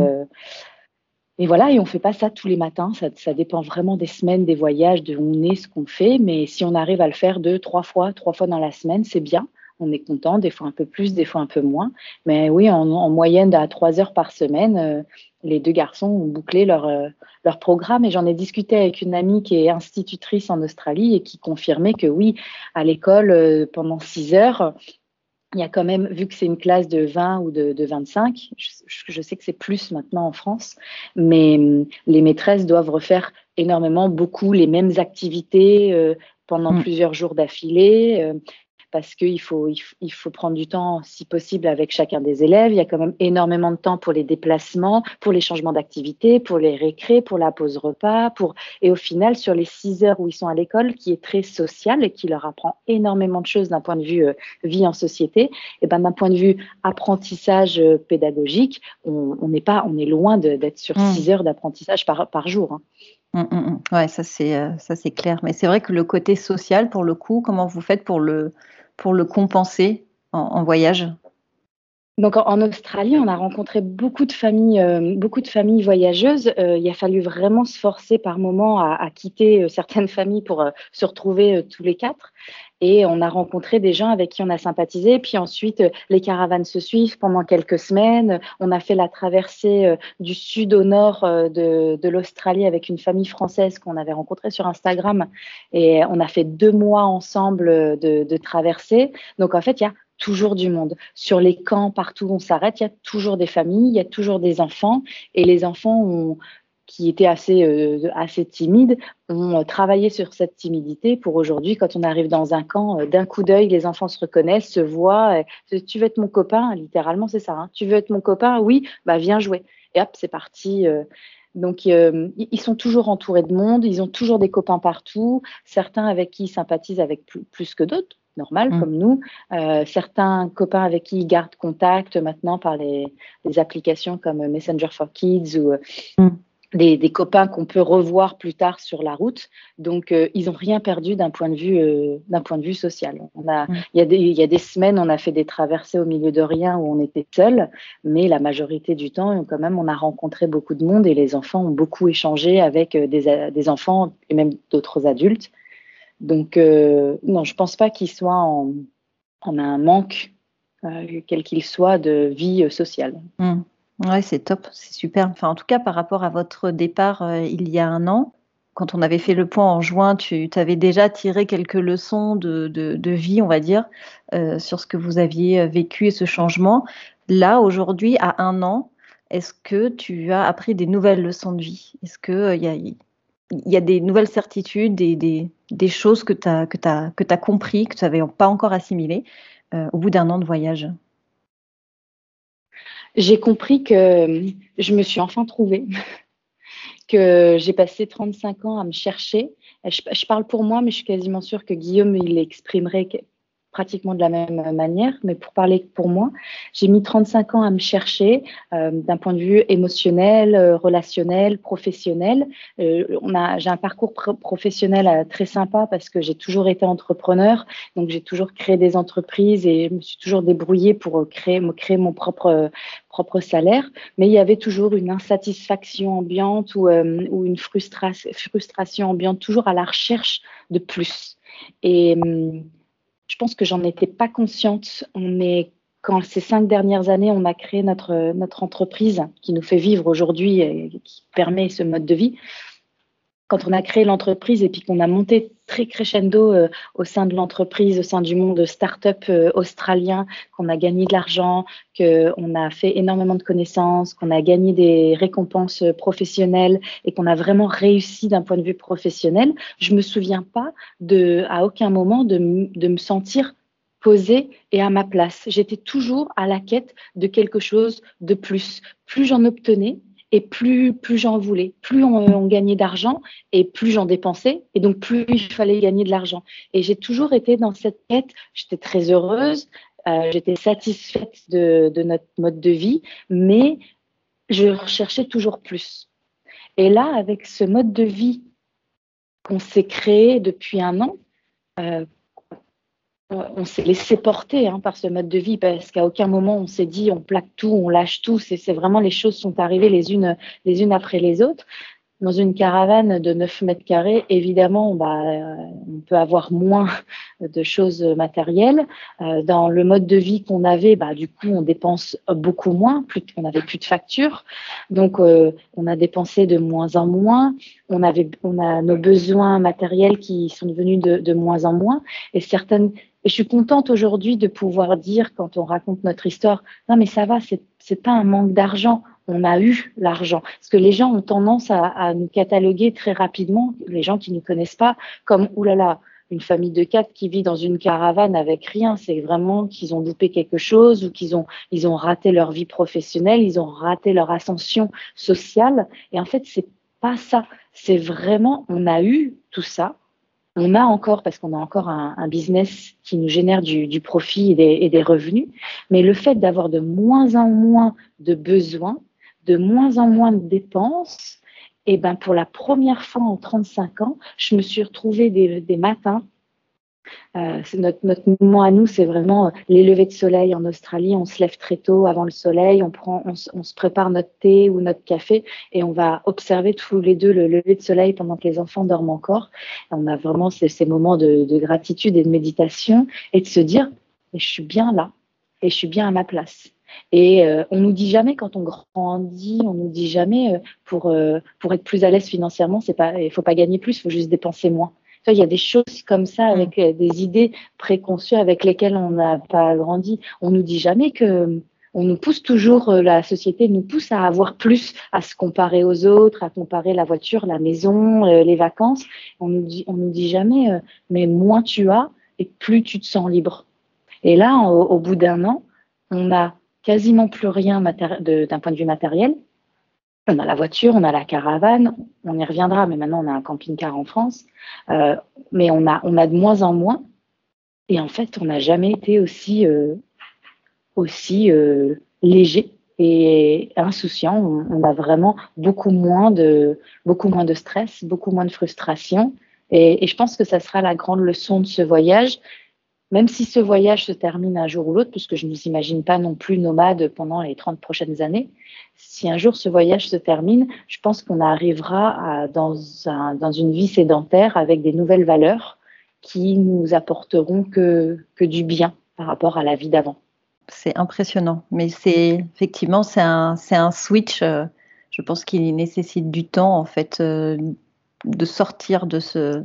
S2: et voilà, et on fait pas ça tous les matins. Ça, dépend vraiment des semaines, des voyages, de où on est, ce qu'on fait. Mais si on arrive à le faire deux, trois fois, trois fois dans la semaine, c'est bien. On est content, des fois un peu plus, des fois un peu moins. Mais oui, en, moyenne à trois heures par semaine, euh, les deux garçons ont bouclé leur, euh, leur programme. Et j'en ai discuté avec une amie qui est institutrice en Australie et qui confirmait que oui, à l'école, euh, pendant six heures, il y a quand même, vu que c'est une classe de 20 ou de, de 25, je, sais que c'est plus maintenant en France, mais les maîtresses doivent refaire énormément, beaucoup les mêmes activités pendant mm. plusieurs jours d'affilée. Euh, parce qu'il faut, il faut prendre du temps, si possible, avec chacun des élèves. Il y a quand même énormément de temps pour les déplacements, pour les changements d'activité, pour les récrés, pour la pause repas. Pour... Et au final, sur les six heures où ils sont à l'école, qui est très sociale et qui leur apprend énormément de choses d'un point de vue euh, vie en société, et ben, d'un point de vue apprentissage euh, pédagogique, on, n'est pas, on est loin d'être sur mmh. six heures d'apprentissage par, par jour. Hein.
S1: Mmh, mmh, ouais, ça c'est euh, ça c'est clair. Mais c'est vrai que le côté social, pour le coup, comment vous faites pour le pour le compenser en, voyage?
S2: Donc en, Australie, on a rencontré beaucoup de familles, euh, beaucoup de familles voyageuses. Euh, il a fallu vraiment se forcer par moment à, quitter euh, certaines familles pour se retrouver tous les quatre. Et on a rencontré des gens avec qui on a sympathisé. Puis ensuite, les caravanes se suivent pendant quelques semaines. On a fait la traversée du sud au nord de, de l'Australie avec une famille française qu'on avait rencontrée sur Instagram. Et on a fait deux mois ensemble de, de traversée. Donc en fait, il y a toujours du monde. Sur les camps, partout où on s'arrête, il y a toujours des familles, il y a toujours des enfants. Et les enfants qui étaient assez, euh, assez timides ont euh, travaillé sur cette timidité pour aujourd'hui, quand on arrive dans un camp, euh, d'un coup d'œil, les enfants se reconnaissent, se voient. tu veux être mon copain? Littéralement, c'est ça. Hein. tu veux être mon copain? Oui, bah viens jouer. Et hop, c'est parti. Donc, ils sont toujours entourés de monde, ils ont toujours des copains partout, certains avec qui ils sympathisent avec plus que d'autres, normal mm. comme nous. Euh, certains copains avec qui ils gardent contact maintenant par les, applications comme Messenger for Kids ou mm. Des, copains qu'on peut revoir plus tard sur la route. Donc, euh, ils n'ont rien perdu d'un point de vue euh, d'un point de vue social. On a, mm. il, y a des, il y a des semaines, on a fait des traversées au milieu de rien où on était seul, mais la majorité du temps, quand même, on a rencontré beaucoup de monde et les enfants ont beaucoup échangé avec des, des enfants et même d'autres adultes. Donc, euh, non, je ne pense pas qu'il soit en, un manque, euh, quel qu'il soit, de vie euh, sociale.
S1: Mmh. Oui, c'est top, c'est super. En tout cas, par rapport à votre départ il y a un an, quand on avait fait le point en juin, tu avais déjà tiré quelques leçons de, vie, on va dire, sur ce que vous aviez vécu et ce changement. Là, aujourd'hui, à un an, est-ce que tu as appris des nouvelles leçons de vie? Est-ce qu'il y a des nouvelles certitudes, des, des, choses que tu as, que compris, que tu n'avais pas encore assimilées euh, au bout d'un an de voyage?
S2: J'ai compris que je me suis enfin trouvée, que j'ai passé 35 ans à me chercher. Je, parle pour moi, mais je suis quasiment sûre que Guillaume, il exprimerait pratiquement de la même manière, mais pour parler pour moi, j'ai mis 35 ans à me chercher euh, d'un point de vue émotionnel, euh, relationnel, professionnel. Euh, j'ai un parcours professionnel très sympa parce que j'ai toujours été entrepreneur, donc j'ai toujours créé des entreprises et je me suis toujours débrouillée pour créer, me créer mon propre propre salaire, mais il y avait toujours une insatisfaction ambiante ou, une frustration, frustration ambiante, toujours à la recherche de plus. Et hum, je pense que j'en étais pas consciente. On est quand ces cinq dernières années, on a créé notre, notre entreprise qui nous fait vivre aujourd'hui et qui permet ce mode de vie quand on a créé l'entreprise et puis qu'on a monté très crescendo euh, au sein de l'entreprise, au sein du monde start-up euh, australien, qu'on a gagné de l'argent, qu'on a fait énormément de connaissances, qu'on a gagné des récompenses professionnelles et qu'on a vraiment réussi d'un point de vue professionnel, je me souviens pas de, à aucun moment de, de me sentir posée et à ma place. J'étais toujours à la quête de quelque chose de plus. Plus j'en obtenais, et plus, plus j'en voulais, plus on, gagnait d'argent et plus j'en dépensais, et donc plus il fallait gagner de l'argent. Et j'ai toujours été dans cette quête, j'étais très heureuse, euh, j'étais satisfaite de, notre mode de vie, mais je recherchais toujours plus. Et là, avec ce mode de vie qu'on s'est créé depuis un an, euh, on s'est laissé porter hein, par ce mode de vie parce qu'à aucun moment on s'est dit on plaque tout, on lâche tout. C'est vraiment les choses sont arrivées les unes, les unes après les autres. Dans une caravane de 9 mètres carrés, évidemment, bah, euh, on peut avoir moins de choses matérielles. Euh, dans le mode de vie qu'on avait, bah, du coup, on dépense beaucoup moins, on n'avait plus de factures. Donc, euh, on a dépensé de moins en moins. On, avait, on a nos besoins matériels qui sont devenus de, de moins en moins. Et certaines et je suis contente aujourd'hui de pouvoir dire, quand on raconte notre histoire, non mais ça va, c'est pas un manque d'argent. On a eu l'argent. Parce que les gens ont tendance à, nous cataloguer très rapidement, les gens qui ne nous connaissent pas, comme oulala, une famille de quatre qui vit dans une caravane avec rien. C'est vraiment qu'ils ont loupé quelque chose ou qu'ils ont ils ont raté leur vie professionnelle, ils ont raté leur ascension sociale. Et en fait, c'est pas ça. C'est vraiment, on a eu tout ça, on a encore, parce qu'on a encore un, business qui nous génère du, profit et des, revenus, mais le fait d'avoir de moins en moins de besoins, de moins en moins de dépenses, et ben pour la première fois en 35 ans, je me suis retrouvée des matins euh, notre, moment à nous, c'est vraiment les levées de soleil en Australie. On se lève très tôt avant le soleil, on, prend, on, se prépare notre thé ou notre café et on va observer tous les deux le lever de soleil pendant que les enfants dorment encore. on a vraiment ces, moments de, de, gratitude et de méditation et de se dire, je suis bien là et je suis bien à ma place. Et euh, on nous dit jamais quand on grandit, on nous dit jamais euh, pour euh, pour être plus à l'aise financièrement, c'est pas, il faut pas gagner plus, il faut juste dépenser moins. Il y a des choses comme ça mm. avec euh, des idées préconçues avec lesquelles on n'a pas grandi. On nous dit jamais que on nous pousse toujours, la société nous pousse à avoir plus, à se comparer aux autres, à comparer la voiture, la maison, les vacances. On nous dit, on nous dit jamais, mais moins tu as et plus tu te sens libre. Et là, au bout d'un an, on n'a quasiment plus rien d'un point de vue matériel, on a la voiture, on a la caravane, on y reviendra, mais maintenant on a un camping-car en France, euh, mais on a, on a de moins en moins. Et en fait, on n'a jamais été aussi, euh, aussi euh, léger et insouciant. On, a vraiment beaucoup moins de, beaucoup moins de stress, beaucoup moins de frustration. Et, et je pense que ça sera la grande leçon de ce voyage, même si ce voyage se termine un jour ou l'autre, puisque je ne nous imagine pas non plus nomades pendant les 30 prochaines années, si un jour ce voyage se termine, je pense qu'on arrivera dans, une vie sédentaire avec des nouvelles valeurs qui nous apporteront que, du bien par rapport à la vie d'avant.
S1: C'est impressionnant, mais effectivement c'est un, switch. Euh, je pense qu'il nécessite du temps en fait euh, de sortir de ce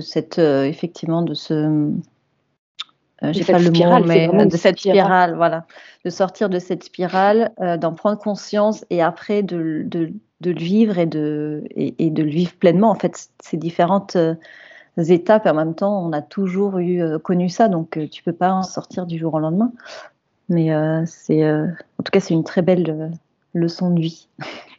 S1: cette euh, effectivement de ce euh, j'ai pas le mot, mais de cette spirale. voilà, de sortir de cette spirale, euh, d'en prendre conscience et après de, de, de le vivre et de, et, de le vivre pleinement. En fait, ces différentes euh, étapes, en même temps, on a toujours eu connu ça, donc tu peux pas en sortir du jour au lendemain. Mais c'est, en tout cas, c'est une très belle leçon de vie.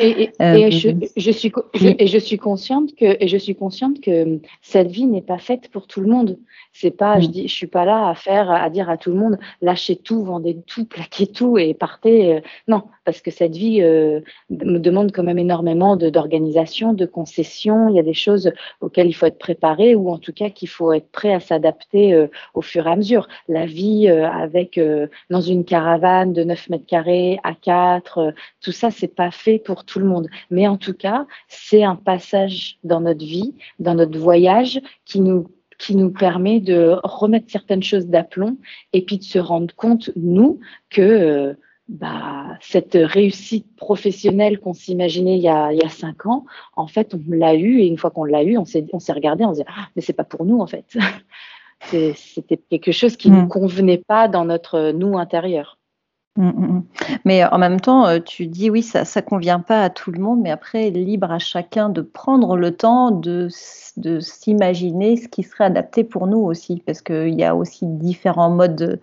S2: Et, euh, je, suis, et je suis consciente que, et je suis consciente que cette vie n'est pas faite pour tout le monde. C'est pas, je mm. dis, je suis pas là à faire, à dire à tout le monde, lâchez tout, vendez tout, plaquez tout et partez. Euh, non, parce que cette vie euh, me demande quand même énormément d'organisation, de, concessions. Il y a des choses auxquelles il faut être préparé ou en tout cas qu'il faut être prêt à s'adapter euh, au fur et à mesure. La vie avec dans une caravane de 9 mètres carrés à 4, tout ça, c'est pas fait pour tout le monde. Mais en tout cas, c'est un passage dans notre vie, dans notre voyage qui nous qui nous permet de remettre certaines choses d'aplomb et puis de se rendre compte, nous, que euh, bah, cette réussite professionnelle qu'on s'imaginait il, y a, il y a cinq ans, en fait, on l'a eu et une fois qu'on l'a eu, on s'est, on s'est regardé, on s'est dit, ah, mais c'est pas pour nous, en fait. C'était quelque chose qui ne nous mm. convenait pas dans notre nous intérieur.
S1: Mmh, mmh, mmh. Mais en même temps, euh, tu dis oui, ça ne convient pas à tout le monde, mais après, libre à chacun de prendre le temps de, de s'imaginer ce qui serait adapté pour nous aussi, parce qu'il y a aussi différents modes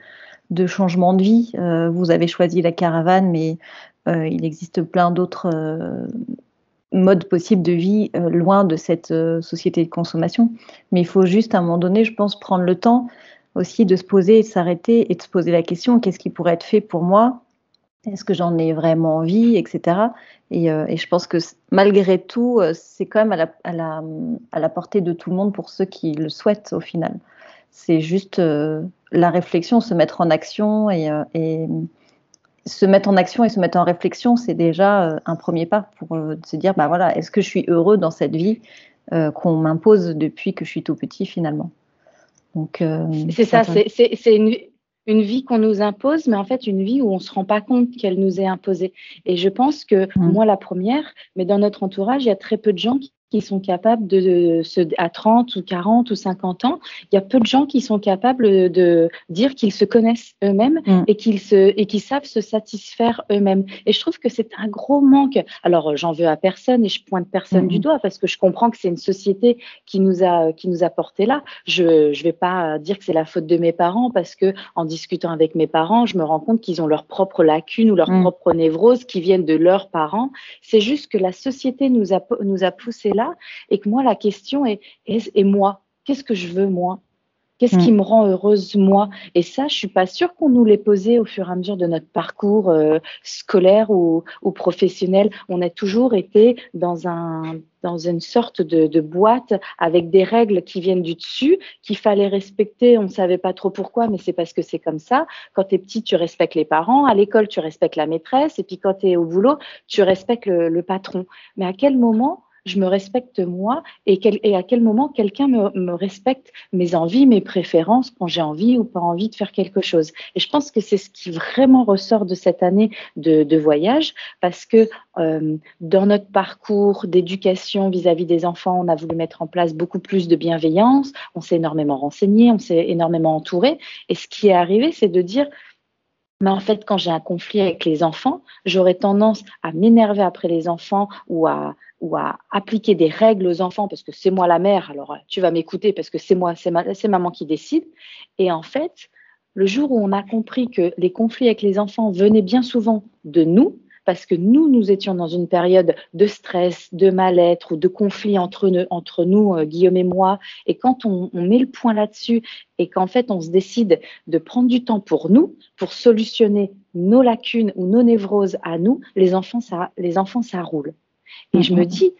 S1: de, changement de vie. Euh, vous avez choisi la caravane, mais euh, il existe plein d'autres modes possibles de vie loin de cette société de consommation. Mais il faut juste à un moment donné, je pense, prendre le temps aussi de se poser et de s'arrêter et de se poser la question qu'est-ce qui pourrait être fait pour moi? Est-ce que j'en ai vraiment envie, etc. Euh, et, je pense que malgré tout, euh, c'est quand même à la, portée de tout le monde pour ceux qui le souhaitent au final. C'est juste euh, la réflexion, se mettre en action et, et, se mettre en action et se mettre en réflexion, c'est déjà un premier pas pour se dire bah voilà, est-ce que je suis heureux dans cette vie qu'on m'impose depuis que je suis tout petit finalement?
S2: Euh, c'est ça, c'est une, une, vie qu'on nous impose, mais en fait une vie où on ne se rend pas compte qu'elle nous est imposée. Et je pense que mmh. moi, la première, mais dans notre entourage, il y a très peu de gens qui qui sont capables de, se, à 30 ou 40 ou 50 ans, il y a peu de gens qui sont capables de dire qu'ils se connaissent eux-mêmes mm. et qu'ils se et qui savent se satisfaire eux-mêmes. Et je trouve que c'est un gros manque. Alors j'en veux à personne et je pointe personne du mm. doigt parce que je comprends que c'est une société qui nous a qui nous a porté là. Je je vais pas dire que c'est la faute de mes parents parce que en discutant avec mes parents, je me rends compte qu'ils ont leurs propres lacunes ou leurs mm. propres névroses qui viennent de leurs parents. C'est juste que la société nous a nous a poussé là et que moi, la question est, et moi, qu'est-ce que je veux moi? Qu'est-ce qui mm. me rend heureuse moi? Et ça, je suis pas sûre qu'on nous l'ait posé au fur et à mesure de notre parcours euh, scolaire ou, professionnel. On a toujours été dans un dans une sorte de, boîte avec des règles qui viennent du dessus, qu'il fallait respecter. On ne savait pas trop pourquoi, mais c'est parce que c'est comme ça. Quand tu es petit, tu respectes les parents. À l'école, tu respectes la maîtresse. Et puis quand tu es au boulot, tu respectes le patron. Mais à quel moment je me respecte moi et, et à quel moment quelqu'un me, respecte mes envies, mes préférences, quand j'ai envie ou pas envie de faire quelque chose. Et je pense que c'est ce qui vraiment ressort de cette année de, voyage parce que euh, dans notre parcours d'éducation vis-à-vis des enfants, on a voulu mettre en place beaucoup plus de bienveillance, on s'est énormément renseigné, on s'est énormément entouré. Et ce qui est arrivé, c'est de dire, mais en fait, quand j'ai un conflit avec les enfants, j'aurais tendance à m'énerver après les enfants ou à, ou à appliquer des règles aux enfants parce que c'est moi la mère, alors tu vas m'écouter parce que c'est moi, c'est maman qui décide. Et en fait, le jour où on a compris que les conflits avec les enfants venaient bien souvent de nous, parce que nous, nous étions dans une période de stress, de mal-être ou de conflit entre nous, entre nous euh, Guillaume et moi. Et quand on, met le point là-dessus et qu'en fait, on se décide de prendre du temps pour nous, pour solutionner nos lacunes ou nos névroses à nous, les enfants, ça, les enfants, ça roule. Et je me mm-hmm. dis,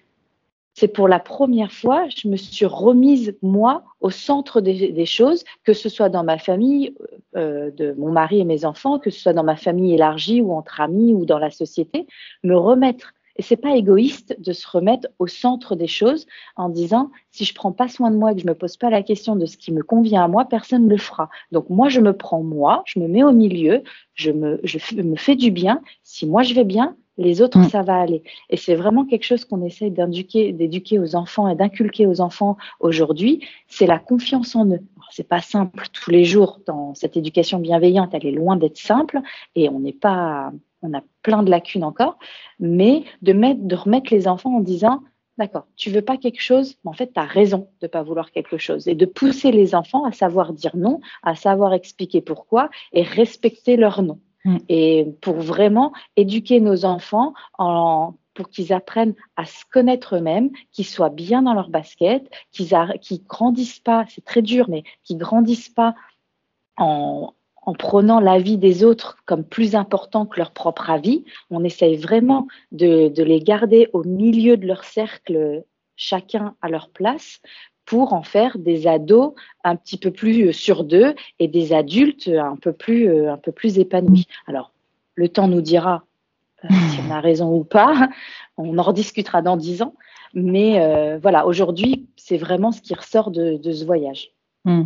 S2: c'est pour la première fois, je me suis remise, moi, au centre des, choses, que ce soit dans ma famille, euh, de mon mari et mes enfants, que ce soit dans ma famille élargie ou entre amis ou dans la société, me remettre. Et c'est pas égoïste de se remettre au centre des choses en disant si je prends pas soin de moi et que je me pose pas la question de ce qui me convient à moi, personne ne le fera. Donc moi je me prends moi, je me mets au milieu, je me, je me fais du bien. Si moi je vais bien, les autres, ça va aller. Et c'est vraiment quelque chose qu'on essaye d'éduquer, d'éduquer aux enfants et d'inculquer aux enfants aujourd'hui. C'est la confiance en eux. C'est pas simple tous les jours dans cette éducation bienveillante. Elle est loin d'être simple et on n'est pas, on a plein de lacunes encore. Mais de mettre, de remettre les enfants en disant, D'accord, tu veux pas quelque chose, mais en fait, tu as raison de pas vouloir quelque chose. Et de pousser les enfants à savoir dire non, à savoir expliquer pourquoi et respecter leur non. Mm. Et pour vraiment éduquer nos enfants en pour qu'ils apprennent à se connaître eux-mêmes, qu'ils soient bien dans leur basket, qu'ils ne grandissent pas, c'est très dur, mais qu'ils grandissent pas en, en prenant l'avis des autres comme plus important que leur propre avis. On essaye vraiment de, les garder au milieu de leur cercle, chacun à leur place, pour en faire des ados un petit peu plus sur d'eux et des adultes un peu plus, un peu plus épanouis. Alors, le temps nous dira euh, si on a raison ou pas. On en rediscutera dans dix ans. Mais euh, voilà, aujourd'hui, c'est vraiment ce qui ressort de, de ce voyage.
S1: Hmm.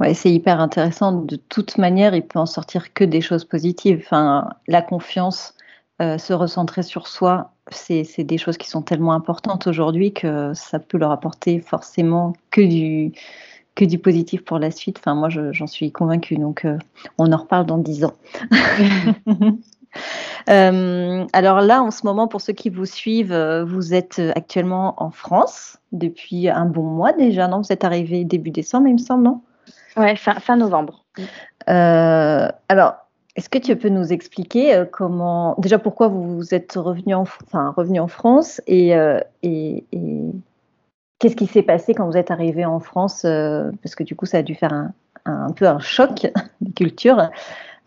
S1: Ouais, c'est hyper intéressant. De toute manière, il peut en sortir que des choses positives. Enfin, la confiance, euh, se recentrer sur soi, c'est des choses qui sont tellement importantes aujourd'hui que ça peut leur apporter forcément que du, que du positif pour la suite. Enfin, moi, j'en suis convaincue. Donc, euh, on en reparle dans dix ans. Euh, alors là, en ce moment, pour ceux qui vous suivent, vous êtes actuellement en France depuis un bon mois déjà, non? Vous êtes arrivé début décembre, il me semble, non?
S2: Ouais, fin, fin novembre.
S1: Euh, alors, est-ce que tu peux nous expliquer euh, comment, déjà pourquoi vous êtes revenu en, enfin, revenu en France et, euh, et, et qu'est-ce qui s'est passé quand vous êtes arrivé en France Parce que du coup, ça a dû faire un, un, peu un choc de culture.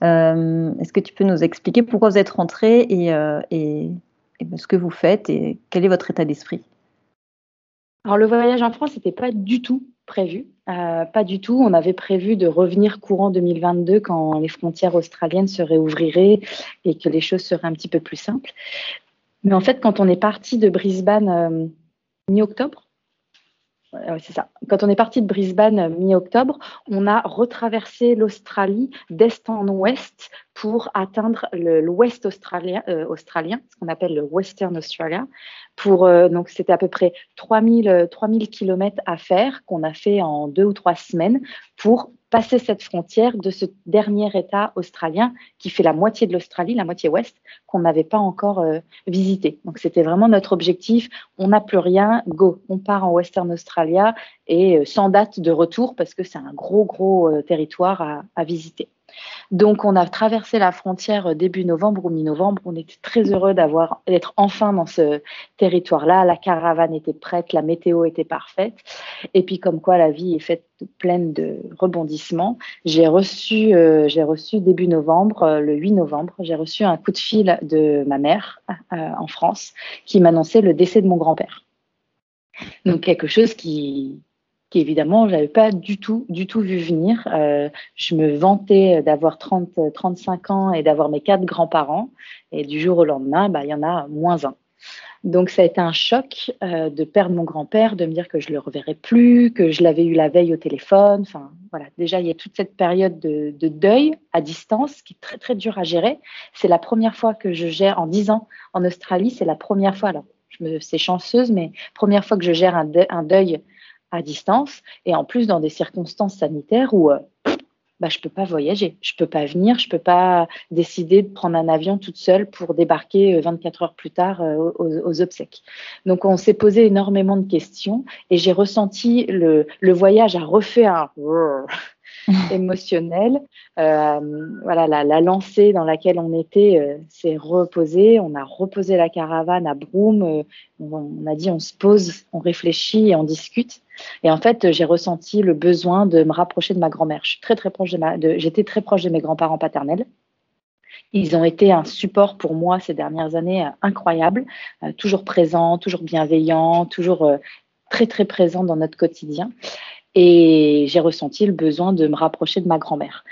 S1: Est-ce que tu peux nous expliquer pourquoi vous êtes rentré et, et, et ce que vous faites et quel est votre état d'esprit?
S2: Alors, le voyage en France n'était pas du tout prévu. Euh, pas du tout. On avait prévu de revenir courant 2022 quand les frontières australiennes se réouvriraient et que les choses seraient un petit peu plus simples. Mais en fait, quand on est parti de Brisbane euh, mi-octobre, c'est ça. Quand on est parti de Brisbane euh, mi-octobre, on a retraversé l'Australie d'est en ouest pour atteindre l'ouest australien, australien, ce qu'on appelle le Western Australia, euh, donc, c'était à peu près 3000, 3000 km à faire qu'on a fait en deux ou trois semaines pour passer cette frontière de ce dernier État australien qui fait la moitié de l'Australie, la moitié ouest, qu'on n'avait pas encore euh, visité. Donc, c'était vraiment notre objectif. On n'a plus rien, go, on part en Western Australia et euh, sans date de retour parce que c'est un gros, gros territoire à, à visiter. Donc, on a traversé la frontière début novembre ou mi-novembre. On était très heureux d'avoir d'être enfin dans ce territoire-là. La caravane était prête, la météo était parfaite. Et puis, comme quoi la vie est faite pleine de rebondissements, j'ai reçu, euh, j'ai reçu début novembre, euh, le 8 novembre, j'ai reçu un coup de fil de ma mère euh, en France qui m'annonçait le décès de mon grand-père. Donc quelque chose qui, qui évidemment, je n'avais pas du tout, du tout vu venir. Euh, je me vantais d'avoir 30, 35 ans et d'avoir mes quatre grands-parents. Et du jour au lendemain, bah, il y en a moins un. Donc ça a été un choc euh, de perdre mon grand-père, de me dire que je le reverrai plus, que je l'avais eu la veille au téléphone. Enfin voilà, déjà il y a toute cette période de, de deuil à distance qui est très très dur à gérer. C'est la première fois que je gère en 10 ans en Australie. C'est la première fois. Alors c'est chanceuse, mais première fois que je gère un deuil à distance et en plus dans des circonstances sanitaires où euh, bah, je peux pas voyager, je peux pas venir, je peux pas décider de prendre un avion toute seule pour débarquer 24 euh, heures plus tard euh, aux, obsèques. Donc on s'est posé énormément de questions et j'ai ressenti le, le voyage a refait un émotionnel. Euh, voilà, la, la, lancée dans laquelle on était euh, s'est reposée. On a reposé la caravane à Broome. Euh, on, a dit on se pose, on réfléchit et on discute. Et en fait, j'ai ressenti le besoin de me rapprocher de ma grand-mère. Je suis très très proche de ma, j'étais très proche de mes grands-parents paternels. Ils ont été un support pour moi ces dernières années euh, incroyable, toujours présents, toujours bienveillants, toujours très très présents dans notre quotidien. Et j'ai ressenti le besoin de me rapprocher de ma grand-mère.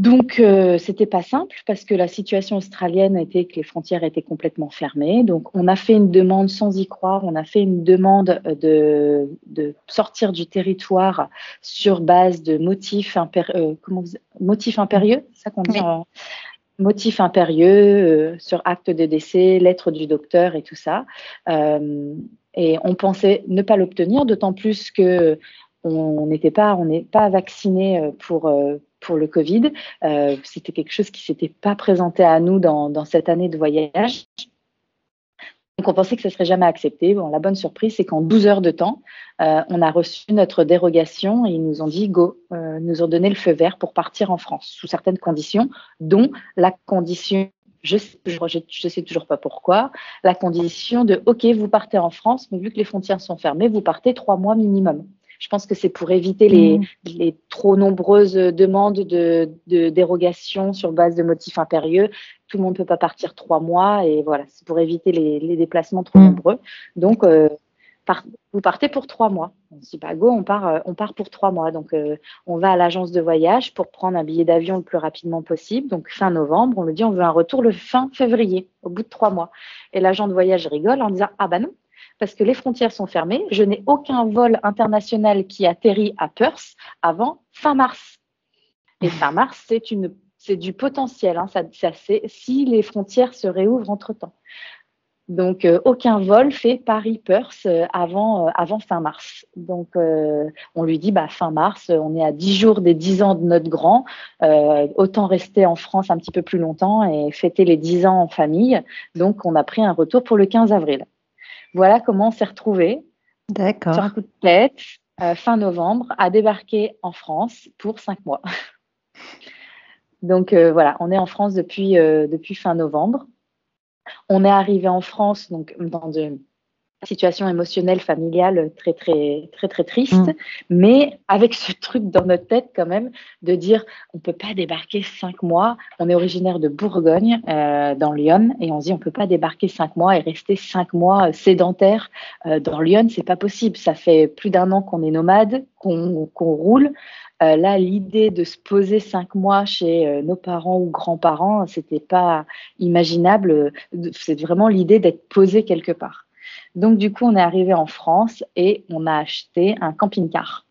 S2: Donc, euh, c'était pas simple parce que la situation australienne était que les frontières étaient complètement fermées. Donc, on a fait une demande sans y croire. On a fait une demande de, de sortir du territoire sur base de motifs, euh, comment motifs impérieux, ça qu'on dit Motifs impérieux euh, sur acte de décès, lettre du docteur et tout ça. Euh, et on pensait ne pas l'obtenir, d'autant plus que on n'était pas, on n'est pas vacciné euh, pour euh, pour le Covid. Euh, c'était quelque chose qui s'était pas présenté à nous dans, cette année de voyage. Donc on pensait que ce serait jamais accepté. Bon, la bonne surprise, c'est qu'en 12 heures de temps, euh, on a reçu notre dérogation et ils nous ont dit go, euh, nous ont donné le feu vert pour partir en France sous certaines conditions, dont la condition je ne sais toujours pas pourquoi, la condition de OK, vous partez en France, mais vu que les frontières sont fermées, vous partez trois mois minimum. Je pense que c'est pour éviter les, mmh. trop nombreuses demandes de, dérogation sur base de motifs impérieux. Tout le monde ne peut pas partir trois mois et voilà, c'est pour éviter les, déplacements trop mmh. nombreux. Donc, euh, vous partez pour trois mois. On dit pas go, on part, euh, on part pour trois mois. Donc, euh, on va à l'agence de voyage pour prendre un billet d'avion le plus rapidement possible. Donc, fin novembre, on me dit on veut un retour le fin février, au bout de trois mois. Et l'agent de voyage rigole en disant ah bah non, parce que les frontières sont fermées. Je n'ai aucun vol international qui atterrit à Perth avant fin mars. Et fin mars, c'est une c'est du potentiel. Hein, ça, ça si les frontières se réouvrent entre temps. Donc, euh, aucun vol fait Paris-Perth euh, avant, euh, avant fin mars. Donc, on lui dit, bah, fin mars, on est à 10 jours des 10 ans de notre grand. autant rester en France un petit peu plus longtemps et fêter les 10 ans en famille. Donc, on a pris un retour pour le 15 avril. Voilà comment on s'est retrouvé
S1: D'accord.
S2: Sur un coup de tête, fin novembre, à débarquer en France pour 5 mois. Donc, voilà, on est en France depuis, depuis fin novembre. On est arrivé en France donc dans une situation émotionnelle familiale très très très très triste, mm. mais avec ce truc dans notre tête quand même de dire on peut pas débarquer cinq mois. On est originaire de Bourgogne euh, dans Lyon et on se dit on peut pas débarquer cinq mois et rester cinq mois sédentaire euh, dans Lyon, c'est pas possible. Ça fait plus d'un an qu'on est nomade, qu'on roule. Euh, là, l'idée de se poser cinq mois chez euh, nos parents ou grands-parents, c'était pas imaginable. C'est vraiment l'idée d'être posé quelque part. Donc, du coup, on est arrivé en France et on a acheté un camping-car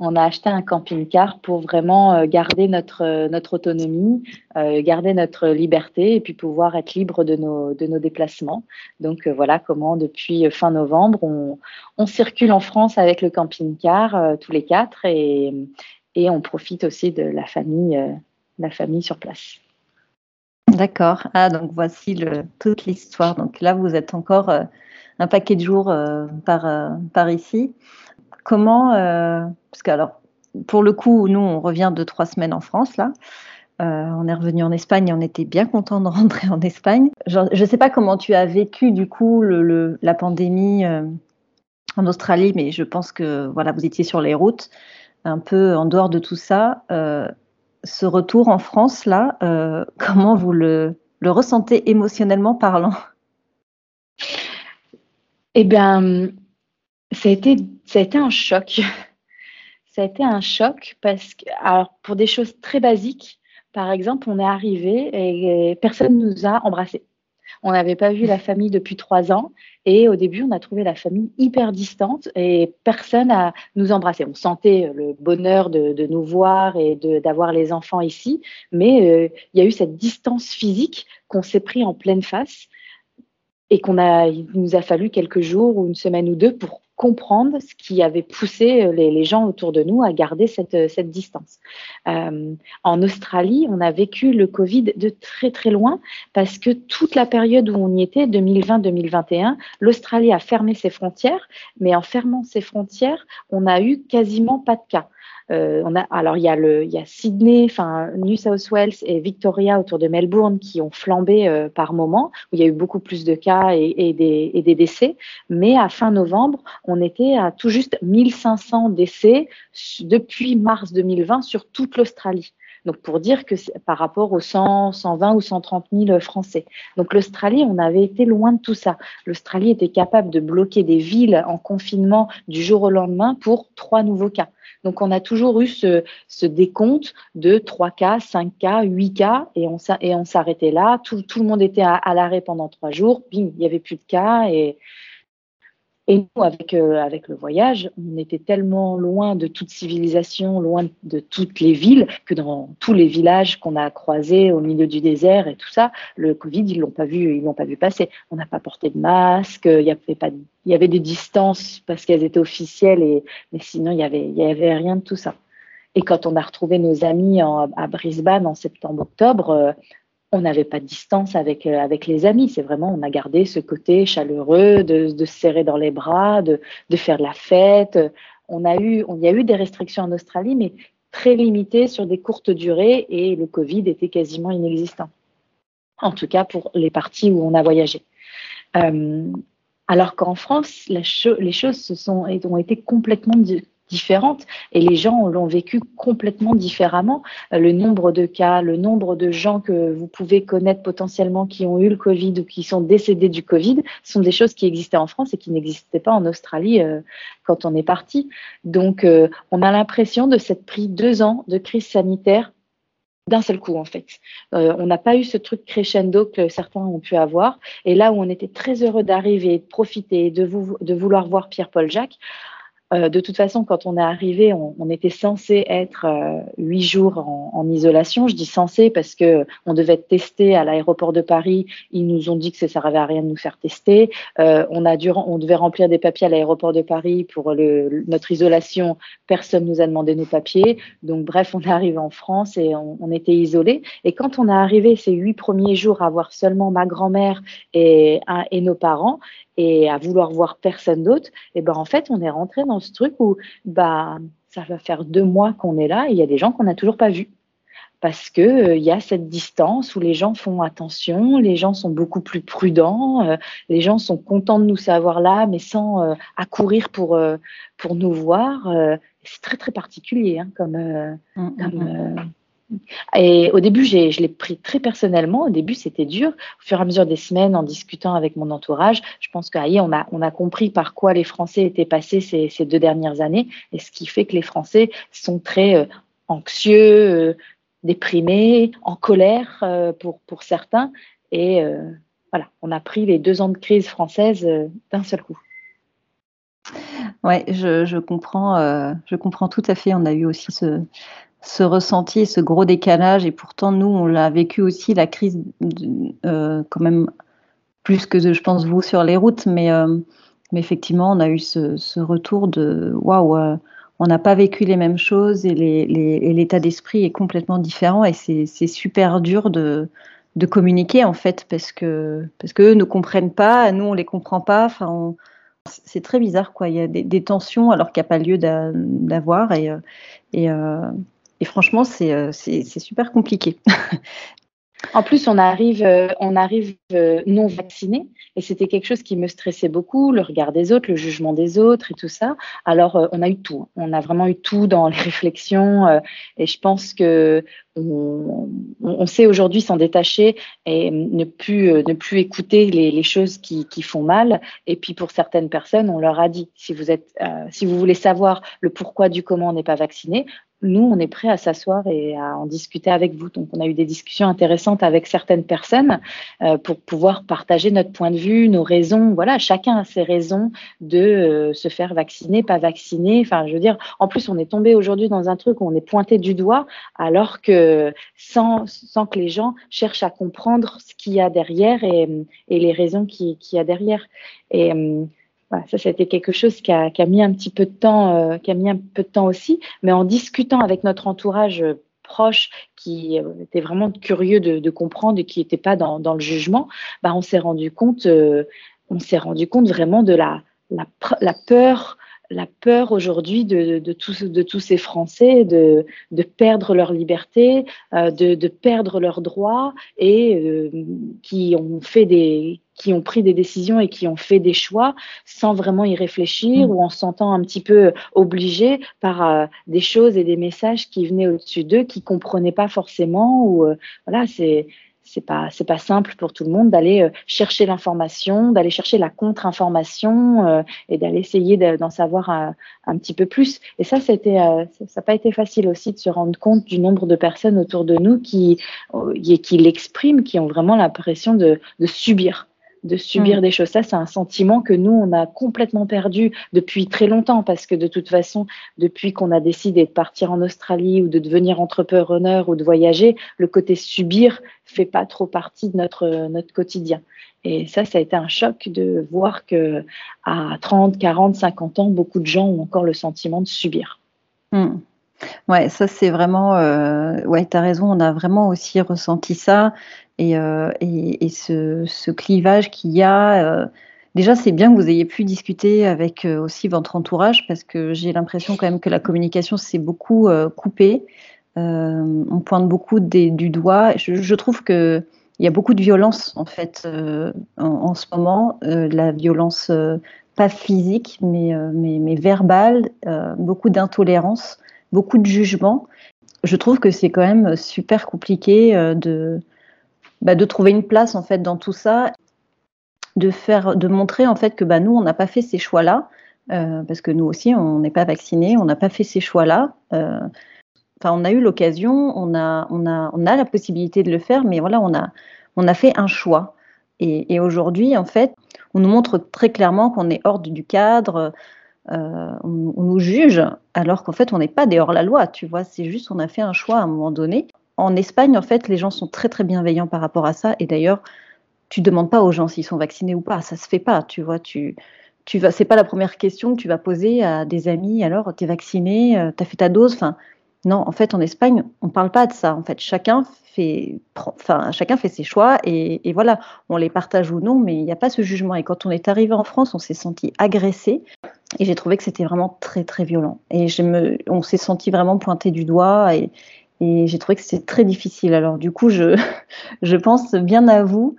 S2: on a acheté un camping-car pour vraiment euh, garder notre, euh, autonomie, euh, garder notre liberté et puis pouvoir être libre de nos, déplacements. Donc voilà comment depuis fin novembre, on, circule en France avec le camping-car tous les quatre et, on profite aussi de la famille sur place.
S1: D'accord. Ah, donc voici le, toute l'histoire. Donc là, vous êtes encore un paquet de jours par, par ici. Comment, euh, parce que alors, pour le coup, nous, on revient de trois semaines en France, là. Euh, on est revenu en Espagne et on était bien content de rentrer en Espagne. je ne sais pas comment tu as vécu du coup la pandémie euh, en Australie, mais je pense que voilà, vous étiez sur les routes, un peu en dehors de tout ça. Ce retour en France là, comment vous le, le ressentez émotionnellement parlant?
S2: Eh bien, ça a été, ça a été un choc. ça a été un choc parce que, alors, pour des choses très basiques, par exemple, on est arrivé et personne ne nous a embrassés. On n'avait pas vu la famille depuis trois ans et au début, on a trouvé la famille hyper distante et personne à nous embrasser. On sentait le bonheur de, nous voir et d'avoir les enfants ici, mais euh, il y a eu cette distance physique qu'on s'est pris en pleine face et qu'on a, il nous a fallu quelques jours ou une semaine ou deux pour comprendre ce qui avait poussé euh, les, gens autour de nous à garder cette, euh, distance. Euh, en Australie, on a vécu le Covid de très très loin parce que toute la période où on y était, 2020-2021, l'Australie a fermé ses frontières, mais en fermant ses frontières, on n'a eu quasiment pas de cas. Euh, on a, alors il y a le, il y a Sydney, enfin New South Wales et Victoria autour de Melbourne qui ont flambé euh, par moment, où il y a eu beaucoup plus de cas et, des, et des décès. Mais à fin novembre, on était à tout juste 1500 décès depuis mars 2020 sur toute l'Australie. Donc pour dire que par rapport aux 100, 120 ou 130 000 Français. Donc l'Australie, on avait été loin de tout ça. L'Australie était capable de bloquer des villes en confinement du jour au lendemain pour trois nouveaux cas. Donc, on a toujours eu ce, décompte de 3 cas, 5 cas, 8 cas, et on, s'arrêtait là. Tout, le monde était à, l'arrêt pendant 3 jours. Bim, il n'y avait plus de cas. Et, et nous, avec, euh, avec le voyage, on était tellement loin de toute civilisation, loin de toutes les villes, que dans tous les villages qu'on a croisés au milieu du désert et tout ça, le Covid, ils l'ont pas vu, ils l'ont pas vu passer. On n'a pas porté de masque, il y avait pas, il y avait des distances parce qu'elles étaient officielles, et, mais sinon il y avait, il y avait rien de tout ça. Et quand on a retrouvé nos amis à Brisbane en septembre-octobre, euh, on n'avait pas de distance avec, euh, avec les amis. C'est vraiment, on a gardé ce côté chaleureux, de, se serrer dans les bras, de, faire de la fête. On a eu, on, il y a eu des restrictions en Australie, mais très limitées sur des courtes durées et le Covid était quasiment inexistant. en tout cas pour les parties où on a voyagé. Euh, alors qu'en France, les choses se sont, ont été complètement différentes et les gens l'ont vécu complètement différemment. Euh, le nombre de cas, le nombre de gens que vous pouvez connaître potentiellement qui ont eu le Covid ou qui sont décédés du Covid sont des choses qui existaient en France et qui n'existaient pas en Australie euh, quand on est parti. Donc, euh, on a l'impression de s'être pris deux ans de crise sanitaire d'un seul coup en fait. on n'a pas eu ce truc crescendo que certains ont pu avoir. Et là où on était très heureux d'arriver, de profiter, de, de vouloir voir Pierre-Paul Jacques, euh, de toute façon, quand on est arrivé, on, était censé être euh, huit jours en, isolation. Je dis censé parce que on devait être testé à l'aéroport de Paris. Ils nous ont dit que ça ne servait à rien de nous faire tester. Euh, on a dû, on devait remplir des papiers à l'aéroport de Paris pour notre isolation. Personne nous a demandé nos papiers. Donc bref, on est arrivé en France et on, était isolés. Et quand on est arrivé ces huit premiers jours à voir seulement ma grand-mère et nos parents, et à vouloir voir personne d'autre, et ben en fait, on est rentré dans ce truc où bah ça va faire deux mois qu'on est là et il y a des gens qu'on n'a toujours pas vus parce que euh, il y a cette distance où les gens font attention, les gens sont beaucoup plus prudents, euh, les gens sont contents de nous savoir là, mais sans euh, accourir pour pour nous voir. c'est très très particulier hein, comme, mmh, comme mmh. Et au début, je l'ai pris très personnellement. Au début, c'était dur. Au fur et à mesure des semaines, en discutant avec mon entourage, je pense qu'on a, on a compris par quoi les Français étaient passés ces, ces, deux dernières années et ce qui fait que les Français sont très euh, anxieux, euh, déprimés, en colère euh, pour, pour certains. Et voilà, on a pris les deux ans de crise française d'un seul coup.
S1: Ouais, je, je comprends, je comprends tout à fait. On a eu aussi ce, ce ressenti, ce gros décalage. Et pourtant, nous, on l'a vécu aussi, la crise, euh, quand même plus que, je pense, vous sur les routes. Mais, euh, effectivement, on a eu ce, retour de waouh, euh, on n'a pas vécu les mêmes choses et l'état d'esprit est complètement différent. Et c'est super dur de, communiquer, en fait, parce que parce qu'eux ne comprennent pas, nous, on les comprend pas. Enfin, c'est très bizarre, quoi. Il y a des, tensions alors qu'il n'y a pas lieu d'avoir. Et, et franchement, euh, c'est super compliqué.
S2: En plus, on arrive, euh, on arrive euh, non vacciné et c'était quelque chose qui me stressait beaucoup, le regard des autres, le jugement des autres et tout ça. Alors, on a eu tout. On a vraiment eu tout dans les réflexions et je pense que on, sait aujourd'hui s'en détacher et ne plus, ne plus écouter les, choses qui, font mal. Et puis, pour certaines personnes, on leur a dit si vous êtes, si vous voulez savoir le pourquoi du comment on n'est pas vacciné, nous, on est prêt à s'asseoir et à en discuter avec vous. Donc, on a eu des discussions intéressantes avec certaines personnes euh, pour pouvoir partager notre point de vue, nos raisons. Voilà, chacun a ses raisons de euh, se faire vacciner, pas vacciner. Enfin, je veux dire, en plus, on est tombé aujourd'hui dans un truc où on est pointé du doigt, alors que sans, sans que les gens cherchent à comprendre ce qu'il y a derrière et, et les raisons qu'il y a derrière. Et hum, voilà, ça, c'était quelque chose qui a, qui a, mis un petit peu de temps, euh, qui a mis un peu de temps aussi. Mais en discutant avec notre entourage euh, proche, qui euh, était vraiment curieux de, de comprendre et qui n'était pas dans, dans, le jugement, bah, on s'est rendu compte, on s'est rendu compte vraiment de la, la peur la peur aujourd'hui de, de, tous, de tous ces Français de, de perdre leur liberté, euh, de, de, perdre leurs droits et euh, qui ont fait des qui ont pris des décisions et qui ont fait des choix sans vraiment y réfléchir mmh. ou en se sentant un petit peu obligés par euh, des choses et des messages qui venaient au-dessus d'eux, qui comprenaient pas forcément ou voilà c'est c'est pas c'est pas simple pour tout le monde d'aller euh, chercher l'information, d'aller chercher la contre-information euh, et d'aller essayer d'en savoir un, un, petit peu plus. Et ça, c'était euh, ça n'a pas été facile aussi de se rendre compte du nombre de personnes autour de nous qui qui l'expriment, qui ont vraiment l'impression de, de subir de subir mm. des choses. Ça, c'est un sentiment que nous, on a complètement perdu depuis très longtemps parce que de toute façon, depuis qu'on a décidé de partir en Australie ou de devenir entrepreneur ou de voyager, le côté subir fait pas trop partie de notre, notre quotidien. Et ça, ça a été un choc de voir que à 30, 40, 50 ans, beaucoup de gens ont encore le sentiment de subir.
S1: Mm. Ouais, ça c'est vraiment, euh, ouais, tu as raison, on a vraiment aussi ressenti ça et, euh, et, ce, clivage qu'il y a. Euh, déjà, c'est bien que vous ayez pu discuter avec euh, aussi votre entourage parce que j'ai l'impression quand même que la communication s'est beaucoup coupée. on pointe beaucoup du doigt. Je, trouve que il y a beaucoup de violence en fait en, ce moment, la violence pas physique mais, mais, mais verbale, beaucoup d'intolérance, beaucoup de jugement. Je trouve que c'est quand même super compliqué de, bah, de trouver une place en fait dans tout ça, de faire, de montrer en fait que bah, nous on n'a pas fait ces choix-là, euh, parce que nous aussi on n'est pas vaccinés, on n'a pas fait ces choix-là. Euh, on a eu l'occasion, on a, on a, on a la possibilité de le faire, mais voilà, on a, on a fait un choix. Et, aujourd'hui, en fait, on nous montre très clairement qu'on est hors du cadre. Euh, on, nous juge alors qu'en fait on n'est pas des hors la loi, tu vois, c'est juste on a fait un choix à un moment donné en Espagne, en fait, les gens sont très très bienveillants par rapport à ça. Et d'ailleurs, tu demandes pas aux gens s'ils sont vaccinés ou pas. Ça se fait pas. Tu vois, tu tu vas. C'est pas la première question que tu vas poser à des amis. Alors, tu es vacciné, euh, tu as fait ta dose. Enfin, non. En fait, en Espagne, on parle pas de ça. En fait, chacun fait, enfin, chacun fait ses choix et, et voilà, on les partage ou non, mais il n'y a pas ce jugement. Et quand on est arrivé en France, on s'est senti agressé. Et j'ai trouvé que c'était vraiment très très violent. Et on s'est senti vraiment pointé du doigt et, j'ai trouvé que c'était très difficile. Alors du coup, je, je pense bien à vous.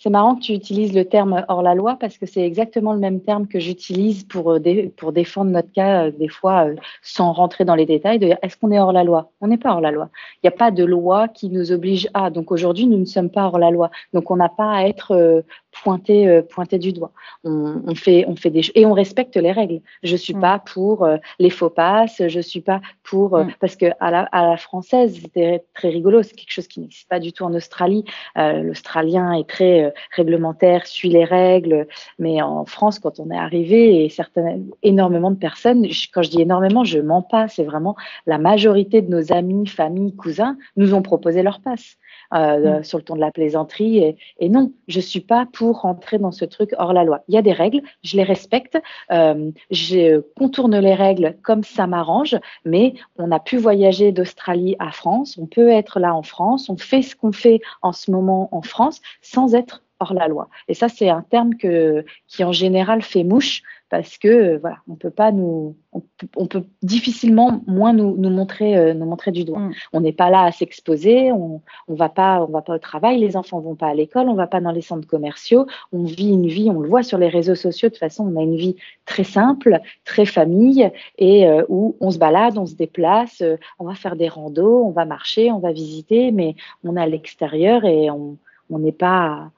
S2: C'est marrant que tu utilises le terme hors la loi parce que c'est exactement le même terme que j'utilise pour, euh, pour défendre notre cas, euh, des fois, euh, sans rentrer dans les détails, est-ce qu'on est hors la loi? On n'est pas hors la loi. Il n'y a pas de loi qui nous oblige à. Donc aujourd'hui, nous ne sommes pas hors la loi. Donc on n'a pas à être pointer, euh, du doigt. On, on, fait, on fait des et on respecte les règles. Je suis mm. pas pour euh, les faux passes. Je suis pas pour euh, mm. parce que à la, à la française c'était très rigolo. C'est quelque chose qui n'existe pas du tout en Australie. L'Australien est très réglementaire, suit les règles. Mais en France, quand on est arrivé et certaines énormément de personnes, quand je dis énormément, je mens pas. C'est vraiment la majorité de nos amis, familles, cousins nous ont proposé leur passe. Euh, mm. sur le ton de la plaisanterie. Et, et, non, je suis pas pour rentrer dans ce truc hors la loi. Il y a des règles, je les respecte, euh, je contourne les règles comme ça m'arrange, mais on a pu voyager d'Australie à France, on peut être là en France, on fait ce qu'on fait en ce moment en France sans être hors la loi. Et ça, c'est un terme que, qui en général fait mouche parce que euh, voilà, on peut pas nous, on, peut difficilement moins nous, nous montrer, euh, nous montrer du doigt. Mm. On n'est pas là à s'exposer, on, on va pas, on va pas au travail, les enfants vont pas à l'école, on va pas dans les centres commerciaux, on vit une vie, on le voit sur les réseaux sociaux. De toute façon, on a une vie très simple, très famille et euh, où on se balade, on se déplace, on va faire des randos, on va marcher, on va visiter, mais on est à l'extérieur et on n'est pas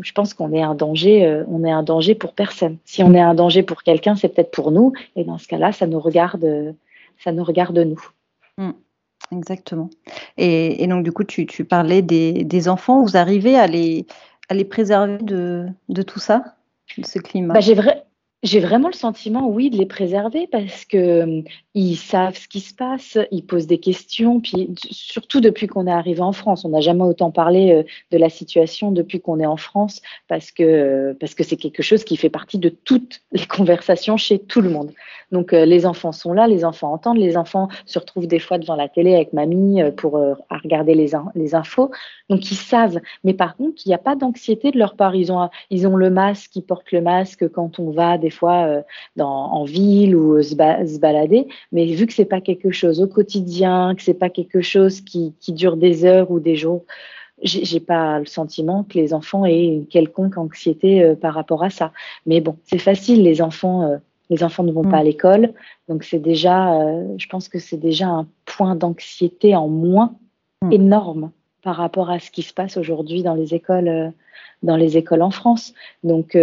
S2: je pense qu'on est un danger, euh, on est un danger pour personne. Si on est un danger pour quelqu'un, c'est peut-être pour nous, et dans ce cas-là, ça nous regarde, ça nous regarde nous.
S1: Mm. exactement. Et, donc du coup, tu, parlais des, enfants. Vous arrivez à les, à les préserver de, de tout ça, de ce climat?
S2: Bah, J'ai vrai, j'ai vraiment le sentiment, oui, de les préserver parce que euh, ils savent ce qui se passe, ils posent des questions, puis surtout depuis qu'on est arrivé en France, on n'a jamais autant parlé euh, de la situation depuis qu'on est en France parce que parce que c'est quelque chose qui fait partie de toutes les conversations chez tout le monde. Donc euh, les enfants sont là, les enfants entendent, les enfants se retrouvent des fois devant la télé avec mamie pour regarder les infos, donc ils savent. Mais par contre, il n'y a pas d'anxiété de leur part. Ils ont ils ont le masque, ils portent le masque quand on va fois euh, dans, en ville ou euh, se, balader, mais vu que c'est pas quelque chose au quotidien, que c'est pas quelque chose qui, qui dure des heures ou des jours, j'ai pas le sentiment que les enfants aient une quelconque anxiété euh, par rapport à ça. Mais bon, c'est facile, les enfants, les enfants ne vont pas à mm. l'école, donc c'est déjà, je pense que c'est déjà un point d'anxiété en moins mm. énorme par rapport à ce qui se passe aujourd'hui dans les écoles, dans les écoles en France. Donc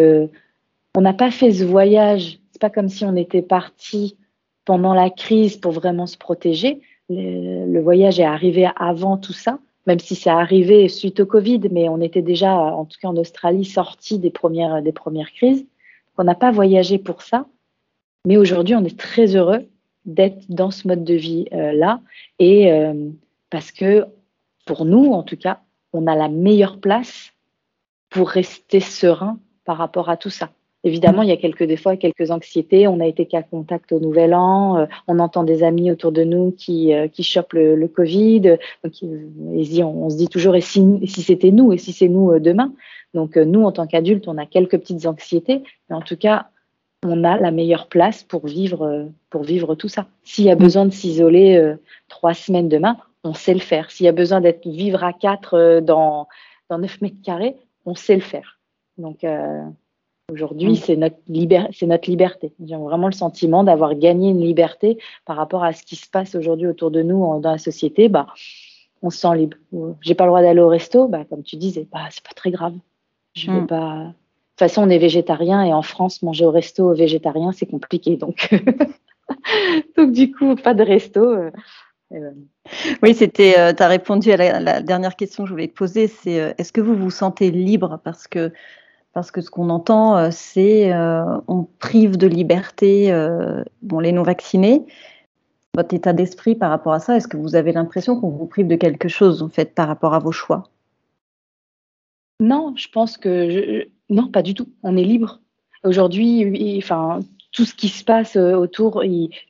S2: on n'a pas fait ce voyage. C'est pas comme si on était parti pendant la crise pour vraiment se protéger. Le, voyage est arrivé avant tout ça, même si c'est arrivé suite au Covid, mais on était déjà, en tout cas en Australie, sorti des premières, des premières crises. On n'a pas voyagé pour ça. Mais aujourd'hui, on est très heureux d'être dans ce mode de vie euh, et euh, parce que pour nous en tout cas on a la meilleure place pour rester serein par rapport à tout ça Évidemment, il y a quelques des fois quelques anxiétés. On a été qu'à contact au Nouvel An. Euh, on entend des amis autour de nous qui euh, qui chopent le, le Covid. Donc, on, on, se dit toujours et si, si c'était nous et si c'est nous euh, demain? Donc nous, en tant qu'adultes, on a quelques petites anxiétés, mais en tout cas, on a la meilleure place pour vivre pour vivre tout ça. S'il y a besoin de s'isoler trois semaines demain, on sait le faire. S'il y a besoin d'être vivre à quatre dans dans 9 mètres carrés, on sait le faire. Donc euh, aujourd'hui, mm. c'est notre, notre liberté. J'ai vraiment le sentiment d'avoir gagné une liberté par rapport à ce qui se passe aujourd'hui autour de nous dans la société. Bah, on se sent libre. J'ai pas le droit d'aller au resto, bah, comme tu disais, bah, c'est pas très grave. Je mm. pas. De toute façon, on est végétarien et en France, manger au resto végétarien, c'est compliqué. Donc, donc du coup, pas de resto. Euh,
S1: oui, c'était. Euh, tu as répondu à la, dernière question que je voulais te poser. C'est euh, est-ce que vous vous sentez libre? Parce que parce que ce qu'on entend, euh, c'est on prive de liberté bon les non vaccinés. Votre état d'esprit par rapport à ça, est-ce que vous avez l'impression qu'on vous prive de quelque chose en fait par rapport à vos choix?
S2: Non, je pense que non, pas du tout. On est libre. Aujourd'hui, enfin, tout ce qui se passe euh, autour,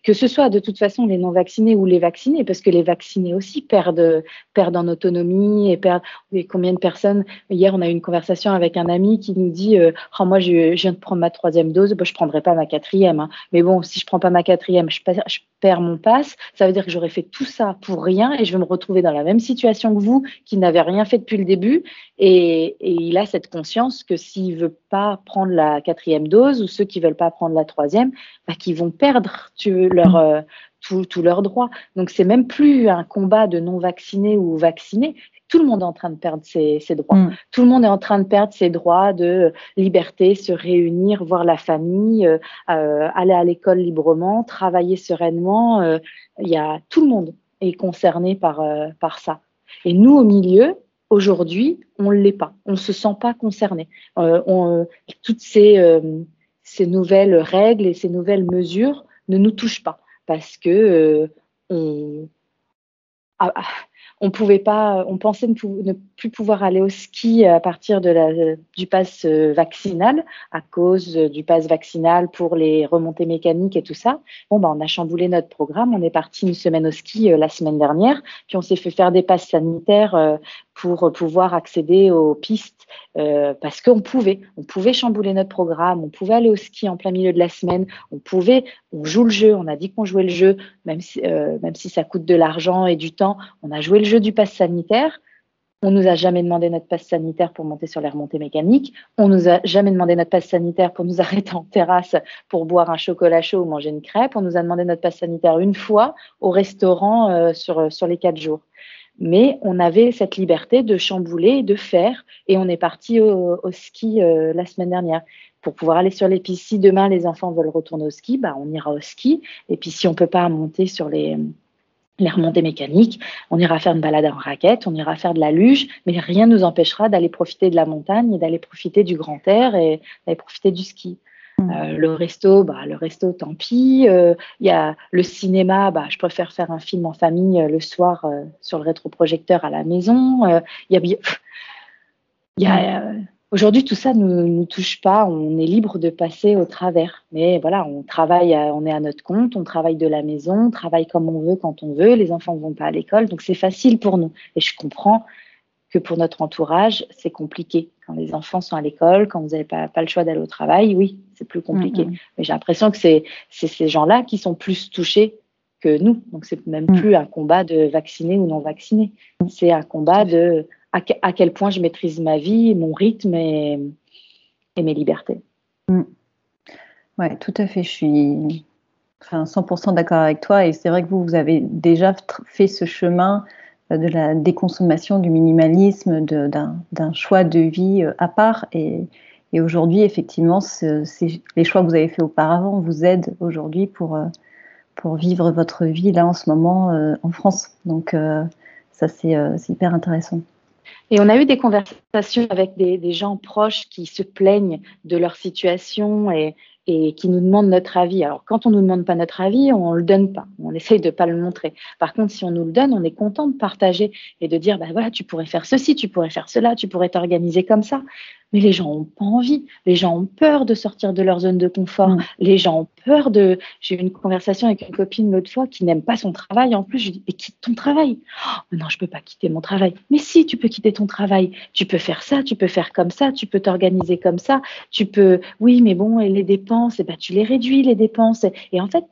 S2: que ce soit de toute façon les non-vaccinés ou les vaccinés, parce que les vaccinés aussi perdent, perdent en autonomie et perdent. combien de personnes Hier, on a eu une conversation avec un ami qui nous dit euh, oh, Moi, je, viens de prendre ma troisième dose, je ne prendrai pas ma quatrième. Hein. Mais bon, si je ne prends pas ma quatrième, je, je perds mon passe. Ça veut dire que j'aurais fait tout ça pour rien et je vais me retrouver dans la même situation que vous, qui n'avez rien fait depuis le début. Et, et il a cette conscience que s'il ne veut pas prendre la quatrième dose ou ceux qui ne veulent pas prendre la troisième, bah, qui vont perdre leur, euh, tous leurs droits. Donc c'est même plus un combat de non vaccinés ou vaccinés. Tout le monde est en train de perdre ses, droits. Mm. Tout le monde est en train de perdre ses droits de liberté, se réunir, voir la famille, euh, euh, aller à l'école librement, travailler sereinement. Il y a tout le monde est concerné par, par ça. Et nous, au milieu, aujourd'hui, on ne l'est pas. On ne se sent pas concerné. on, toutes ces ces nouvelles règles et ces nouvelles mesures ne nous touchent pas parce que euh, on, ah, ah, on pouvait pas, on pensait ne, plus pouvoir aller au ski à partir de la, du pass euh, vaccinal à cause du pass vaccinal pour les remontées mécaniques et tout ça. Bon, bah, on a chamboulé notre programme. On est parti une semaine au ski euh, la semaine dernière, puis on s'est fait faire des passes sanitaires euh, pour pouvoir accéder aux pistes parce qu'on pouvait. On pouvait chambouler notre programme, on pouvait aller au ski en plein milieu de la semaine, on pouvait, on joue le jeu, on a dit qu'on jouait le jeu, même si, même si ça coûte de l'argent et du temps, on a joué le jeu du pass sanitaire. On nous a jamais demandé notre passe sanitaire pour monter sur les remontées mécaniques. On nous a jamais demandé notre passe sanitaire pour nous arrêter en terrasse pour boire un chocolat chaud ou manger une crêpe. On nous a demandé notre passe sanitaire une fois au restaurant euh, sur, sur les quatre jours. Mais on avait cette liberté de chambouler, de faire, et on est parti au, ski euh, la semaine dernière pour pouvoir aller sur les pistes. Si demain les enfants veulent retourner au ski, bah, on ira au ski. Et puis si on peut pas monter sur les remontées mécaniques, on ira faire une balade en raquette, on ira faire de la luge, mais rien ne nous empêchera d'aller profiter de la montagne d'aller profiter du grand air et d'aller profiter du ski. Mmh. Euh, le resto, bah, le resto, tant pis. Euh, il y a le cinéma, bah, je préfère faire un film en famille euh, le soir sur le rétroprojecteur à la maison. Il y a, Aujourd'hui, tout ça ne nous, touche pas. On est libre de passer au travers. Mais voilà, on travaille, on est à notre compte, on travaille de la maison, on travaille comme on veut quand on veut. Les enfants ne vont pas à l'école, donc c'est facile pour nous. Et je comprends que pour notre entourage, c'est compliqué. Quand les enfants sont à l'école, quand vous n'avez pas, pas, le choix d'aller au travail, oui, c'est plus compliqué. Mm, mm. Mais j'ai l'impression que c'est ces gens-là qui sont plus touchés que nous. Donc c'est même mm. plus un combat de vacciner ou non vacciner. C'est un combat de à, quel point je maîtrise ma vie, mon rythme et, mes libertés.
S1: Oui, tout à fait. Je suis enfin, 100% d'accord avec toi. Et c'est vrai que vous, vous avez déjà fait ce chemin de la déconsommation, du minimalisme, d'un choix de vie euh, à part. Et, aujourd'hui, effectivement, les choix que vous avez faits auparavant vous aident aujourd'hui pour, euh, pour vivre votre vie là en ce moment en France. Donc, ça, c'est hyper intéressant.
S2: Et on a eu des conversations avec des, gens proches qui se plaignent de leur situation et, et qui nous demandent notre avis. Alors, quand on ne nous demande pas notre avis, on ne le donne pas. On essaye de ne pas le montrer. Par contre, si on nous le donne, on est content de partager et de dire, bah voilà, tu pourrais faire ceci, tu pourrais faire cela, tu pourrais t'organiser comme ça. Mais les gens n'ont pas envie. Les gens ont peur de sortir de leur zone de confort. Mm. Les gens ont peur de. J'ai eu une conversation avec une copine l'autre fois qui n'aime pas son travail. En plus, je lui dis Mais quitte ton travail. Oh, non, je ne peux pas quitter mon travail. Mais si, tu peux quitter ton travail. Tu peux faire ça, tu peux faire comme ça, tu peux t'organiser comme ça. Tu peux. Oui, mais bon, et les dépenses, et eh ben, tu les réduis, les dépenses. Et en fait,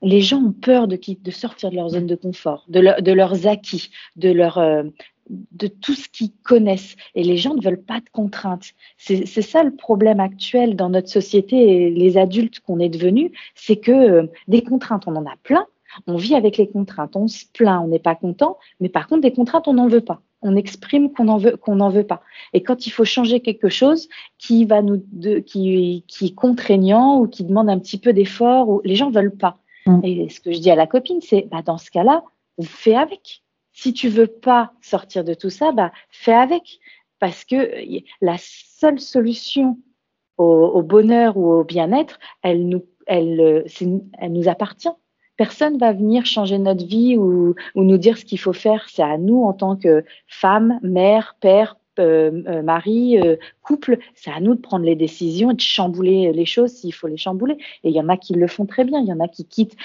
S2: les gens ont peur de, de sortir de leur zone de confort, de, de leurs acquis, de leur, euh, de tout ce qu'ils connaissent. Et les gens ne veulent pas de contraintes. C'est ça le problème actuel dans notre société et les adultes qu'on est devenus, c'est que euh, des contraintes, on en a plein. On vit avec les contraintes, on se plaint, on n'est pas content, mais par contre, des contraintes, on n'en veut pas. On exprime qu'on n'en veut, qu'on n'en veut pas. Et quand il faut changer quelque chose qui va nous, de, qui, qui est contraignant ou qui demande un petit peu d'effort, les gens veulent pas. Mm. Et ce que je dis à la copine, c'est, bah, dans ce cas-là, fais avec si tu veux pas sortir de tout ça, bah, fais avec. Parce que la seule solution au, bonheur ou au bien-être, elle nous, nous appartient. Personne va venir changer notre vie ou, ou nous dire ce qu'il faut faire. C'est à nous en tant que femme, mère, père, euh, euh, mari, euh, couple, c'est à nous de prendre les décisions et de chambouler les choses s'il faut les chambouler. Et il y en a qui le font très bien. Il y en a qui quittent.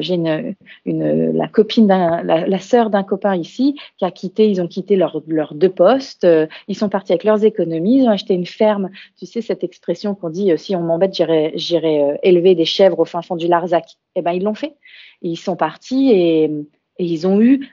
S2: J'ai une, la copine, la, la sœur d'un copain ici qui a quitté. Ils ont quitté leurs deux postes. ils sont partis avec leurs économies. Ils ont acheté une ferme. Tu sais cette expression qu'on dit si on m'embête, j'irai, j'irai élever des chèvres au fin fond du Larzac. Eh ben ils l'ont fait. Ils sont partis et, et ils ont eu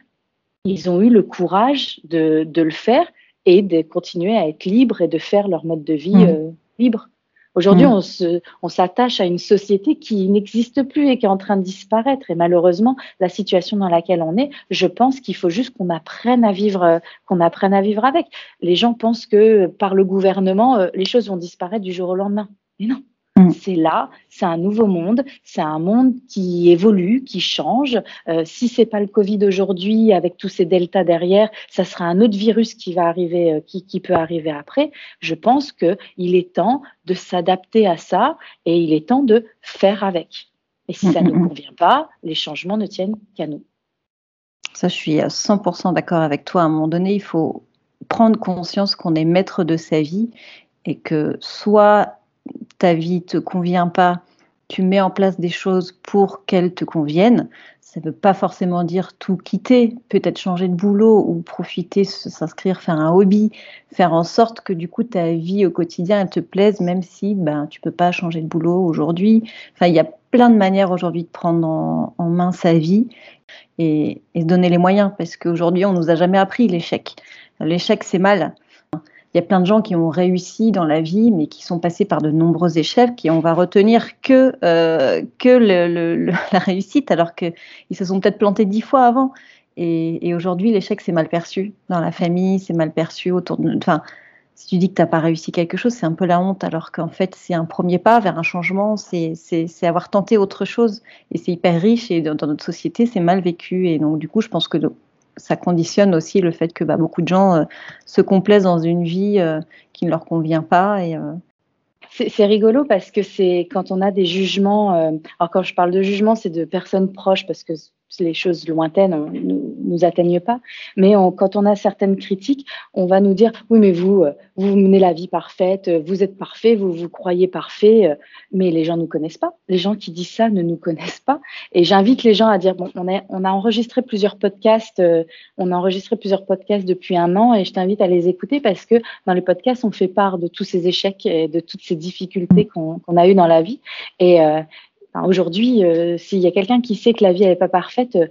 S2: ils ont eu le courage de, de le faire et de continuer à être libres et de faire leur mode de vie mmh. euh, libre. Aujourd'hui, mmh. on on s'attache à une société qui n'existe plus et qui est en train de disparaître. Et malheureusement, la situation dans laquelle on est, je pense qu'il faut juste qu'on apprenne à vivre, euh, qu'on apprenne à vivre avec. Les gens pensent que par le gouvernement, euh, les choses vont disparaître du jour au lendemain. Mais non, Mm. C'est là, c'est un nouveau monde, c'est un monde qui évolue, qui change. Euh, si c'est pas le Covid aujourd'hui, avec tous ces deltas derrière, ça sera un autre virus qui va arriver, euh, qui, qui, peut arriver après. Je pense que il est temps de s'adapter à ça et il est temps de faire avec. Et si ça ne nous convient pas, les changements ne tiennent qu'à nous.
S1: Ça, je suis à 100% d'accord avec toi. À un moment donné, il faut prendre conscience qu'on est maître de sa vie et que soit ta vie te convient pas, tu mets en place des choses pour qu'elles te conviennent. Ça ne veut pas forcément dire tout quitter, peut-être changer de boulot ou profiter, s'inscrire, faire un hobby, faire en sorte que du coup ta vie au quotidien elle te plaise, même si ben tu peux pas changer de boulot aujourd'hui. Enfin, il y a plein de manières aujourd'hui de prendre en, main sa vie et, et se donner les moyens, parce qu'aujourd'hui on nous a jamais appris l'échec. L'échec c'est mal. Il y a plein de gens qui ont réussi dans la vie, mais qui sont passés par de nombreux échecs et on va retenir que, euh, que la réussite, alors qu'ils se sont peut-être plantés dix fois avant. Et, aujourd'hui, l'échec, c'est mal perçu dans la famille, c'est mal perçu autour de. Enfin, si tu dis que tu n'as pas réussi quelque chose, c'est un peu la honte, alors qu'en fait, c'est un premier pas vers un changement, c'est avoir tenté autre chose. Et c'est hyper riche, et dans, dans notre société, c'est mal vécu. Et donc, du coup, je pense que ça conditionne aussi le fait que bah, beaucoup de gens euh, se complaisent dans une vie euh, qui ne leur convient pas. Et, euh,
S2: c'est rigolo parce que c'est quand on a des jugements, alors quand je parle de jugement, c'est de personnes proches parce que les choses lointaines ne nous, atteignent pas. Mais quand on a certaines critiques, on va nous dire oui, mais vous, euh, vous menez la vie parfaite, euh, vous êtes parfait, vous vous croyez parfait, euh, mais les gens nous connaissent pas. Les gens qui disent ça ne nous connaissent pas. Et j'invite les gens à dire bon, on a, on a enregistré plusieurs podcasts, on a enregistré plusieurs podcasts depuis un an, et je t'invite à les écouter parce que dans les podcasts, on fait part de tous ces échecs et de toutes ces difficultés qu'on a eues dans la vie. Et, Aujourd'hui, euh, s'il y a quelqu'un qui sait que la vie n'est pas parfaite, euh,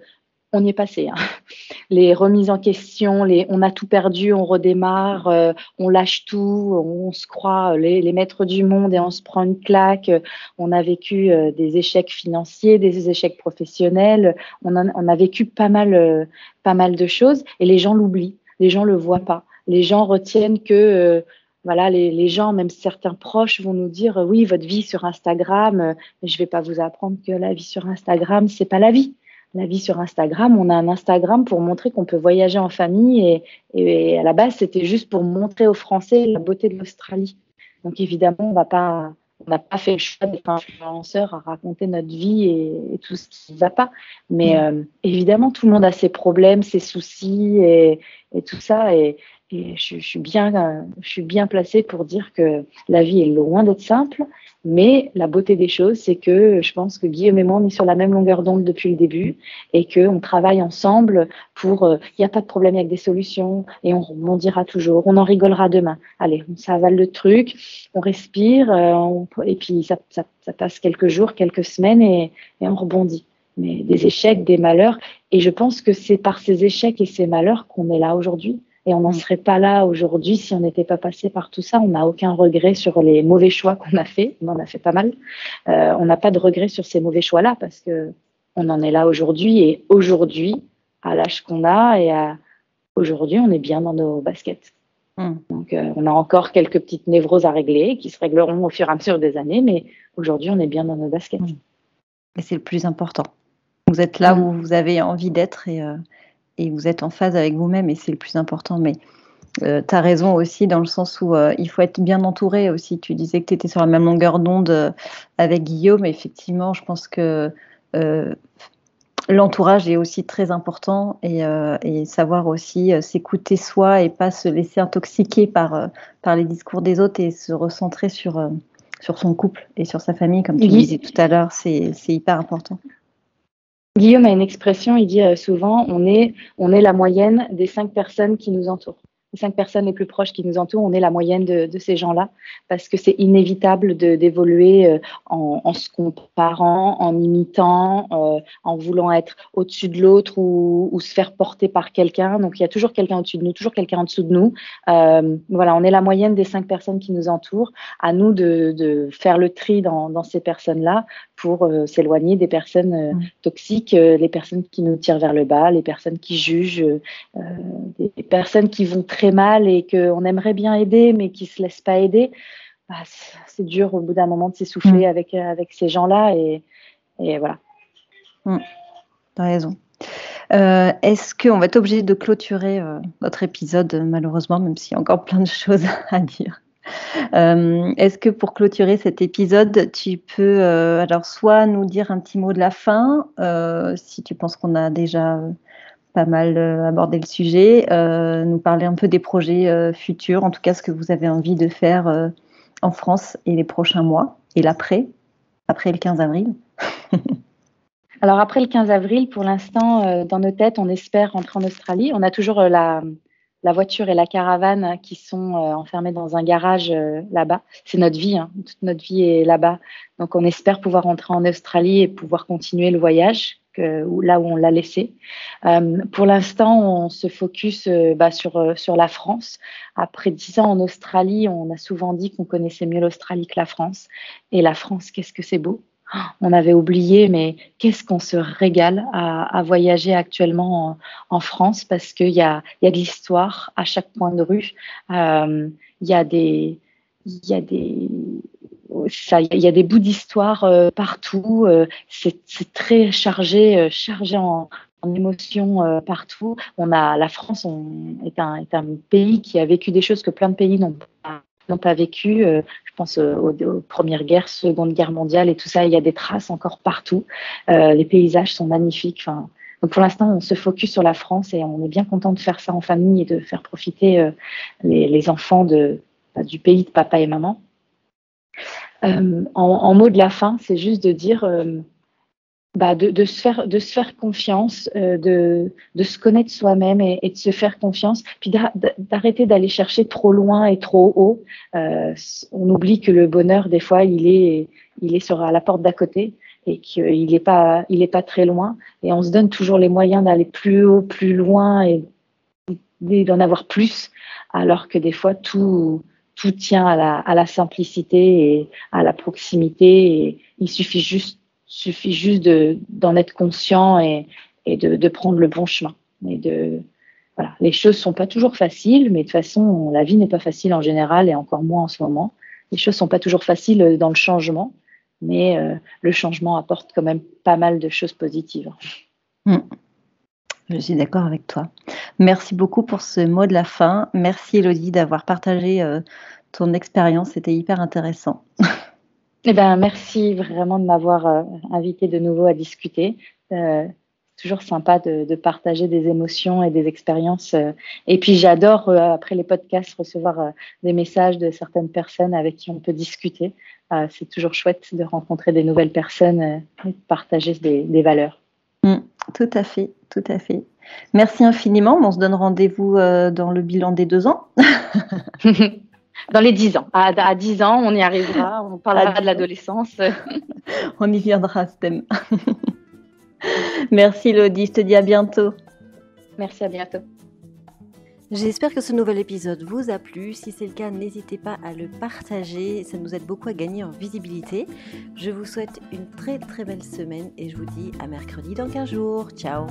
S2: on y est passé. Hein. Les remises en question, on a tout perdu, on redémarre, euh, on lâche tout, on se croit les, maîtres du monde et on se prend une claque. On a vécu des échecs financiers, des échecs professionnels. On a, on a vécu pas mal, pas mal de choses et les gens l'oublient. Les gens le voient pas. Les gens retiennent que voilà, les, gens, même certains proches, vont nous dire oui, votre vie sur Instagram, euh, mais je vais pas vous apprendre que la vie sur Instagram, c'est pas la vie. La vie sur Instagram, on a un Instagram pour montrer qu'on peut voyager en famille et, à la base, c'était juste pour montrer aux Français la beauté de l'Australie. Donc évidemment, on va pas, on n'a pas fait le choix d'être influenceur à raconter notre vie et, tout ce qui ne va pas. Mais mm. euh, évidemment, tout le monde a ses problèmes, ses soucis et, et tout ça. Et, et je, suis bien, je suis bien placée pour dire que la vie est loin d'être simple, mais la beauté des choses, c'est que je pense que Guillaume et moi, on est sur la même longueur d'onde depuis le début et qu'on travaille ensemble pour. Euh, il n'y a pas de problème avec des solutions et on rebondira toujours. On en rigolera demain. Allez, on s'avale le truc, on respire euh, et puis ça, ça, ça, passe quelques jours, quelques semaines et on rebondit. Mais des échecs, des malheurs. Et je pense que c'est par ces échecs et ces malheurs qu'on est là aujourd'hui Et on n'en mm. serait pas là aujourd'hui si on n'était pas passé par tout ça. On n'a aucun regret sur les mauvais choix qu'on a fait. On en a fait pas mal. Euh, on n'a pas de regret sur ces mauvais choix-là parce que on en est là aujourd'hui. Et aujourd'hui, à l'âge qu'on a et à aujourd'hui, on est bien dans nos baskets. Mm. Donc, euh, on a encore quelques petites névroses à régler qui se régleront au fur et à mesure des années, mais aujourd'hui, on est bien dans nos baskets.
S1: Et c'est le plus important. Vous êtes là où vous avez envie d'être et, euh, et, vous êtes en phase avec vous-même et c'est le plus important. Mais euh, tu as raison aussi dans le sens où euh, il faut être bien entouré aussi. Tu disais que tu étais sur la même longueur d'onde avec Guillaume. Effectivement, je pense que l'entourage est aussi très important et, et savoir aussi s'écouter soi et pas se laisser intoxiquer par, par les discours des autres et se recentrer sur, sur son couple et sur sa famille, comme tu disais tout à l'heure. C'est hyper important.
S2: Guillaume a une expression, il dit euh, souvent, on est, on est la moyenne des cinq personnes qui nous entourent cinq personnes les plus proches qui nous entourent, on est la moyenne de, de ces gens-là, parce que c'est inévitable d'évoluer euh, en, en, se comparant, en imitant, euh, en voulant être au-dessus de l'autre ou, ou, se faire porter par quelqu'un. Donc il y a toujours quelqu'un au-dessus de nous, toujours quelqu'un en dessous de nous. Euh, voilà, on est la moyenne des cinq personnes qui nous entourent. À nous de, de faire le tri dans, dans ces personnes-là pour euh, s'éloigner des personnes mmh. toxiques, les personnes qui nous tirent vers le bas, les personnes qui jugent, des personnes qui vont très mal et qu'on aimerait bien aider, mais qui se laissent pas aider, bah, c'est dur au bout d'un moment de s'essouffler mm. avec, euh, avec ces gens-là. Et, et voilà.
S1: Mm. Tu as raison. Euh, est-ce qu'on va être obligé de clôturer euh, notre épisode, malheureusement, même s'il y a encore plein de choses à dire? Est-ce que pour clôturer cet épisode, tu peux alors soit nous dire un petit mot de la fin, si tu penses qu'on a déjà pas mal euh, aborder le sujet, euh, nous parler un peu des projets euh, futurs, en tout cas ce que vous avez envie de faire en France et les prochains mois, et l'après, après le 15 avril.
S2: Alors après le 15 avril, pour l'instant, dans nos têtes, on espère rentrer en Australie. On a toujours la, la voiture et la caravane qui sont enfermées dans un garage là-bas. C'est notre vie, hein. toute notre vie est là-bas. Donc on espère pouvoir rentrer en Australie et pouvoir continuer le voyage là où on l'a laissé. Euh, pour l'instant, on se focus euh, bah, sur, euh, sur la France. Après dix ans en Australie, on a souvent dit qu'on connaissait mieux l'Australie que la France. Et la France, qu'est-ce que c'est beau on avait oublié, mais qu'est-ce qu'on se régale à, voyager actuellement en, France parce qu'il y a, y a de l'histoire à chaque point de rue. il y a des, il y a des il y a des bouts d'histoire euh, partout. Euh, c'est très chargé, euh, chargé en, émotions partout. On a la France est, un, est un pays qui a vécu des choses que plein de pays n'ont pas n'ont pas vécu. je pense aux, premières guerres, seconde guerre mondiale et tout ça. Il y a des traces encore partout. les paysages sont magnifiques. Enfin, donc pour l'instant, on se focus sur la France et on est bien content de faire ça en famille et de faire profiter les, enfants de, du pays de papa et maman. Euh, en, en, mot de la fin, c'est juste de dire euh, bah de, se faire, confiance, euh, de, se connaître soi-même et, de se faire confiance, puis d'arrêter d'aller chercher trop loin et trop haut. On oublie que le bonheur, des fois, il est, sur à la porte d'à côté et qu'il n'est pas très loin. Et on se donne toujours les moyens d'aller plus haut, plus loin et d'en avoir plus, alors que des fois tout tout tient à la, à la simplicité et à la proximité. Et il suffit juste, suffit juste de, d'en être conscient et, et de, de, prendre le bon chemin. Et de, voilà. Les choses sont pas toujours faciles, mais de toute façon, la vie n'est pas facile en général et encore moins en ce moment. Les choses sont pas toujours faciles dans le changement, mais euh, le changement apporte quand même pas mal de choses positives.
S1: Mmh. Je suis d'accord avec toi. Merci beaucoup pour ce mot de la fin. Merci Elodie d'avoir partagé euh, ton expérience. C'était hyper intéressant.
S2: Eh ben, merci vraiment de m'avoir euh, invité de nouveau à discuter. Euh, toujours sympa de, de, partager des émotions et des expériences. Euh. Et puis j'adore, après les podcasts, recevoir des messages de certaines personnes avec qui on peut discuter. C'est toujours chouette de rencontrer des nouvelles personnes et de partager des, des valeurs.
S1: Mm, tout à fait, tout à fait. Merci infiniment. On se donne rendez-vous euh, dans le bilan des deux ans.
S2: dans les dix ans. À, à, dix ans, on y arrivera. On parlera de l'adolescence.
S1: on y viendra, ce thème. Merci, Lodi. Je te dis à bientôt.
S2: Merci, à bientôt.
S1: J'espère que ce nouvel épisode vous a plu. Si c'est le cas, n'hésitez pas à le partager. Ça nous aide beaucoup à gagner en visibilité. Je vous souhaite une très très belle semaine et je vous dis à mercredi dans 15 jours. Ciao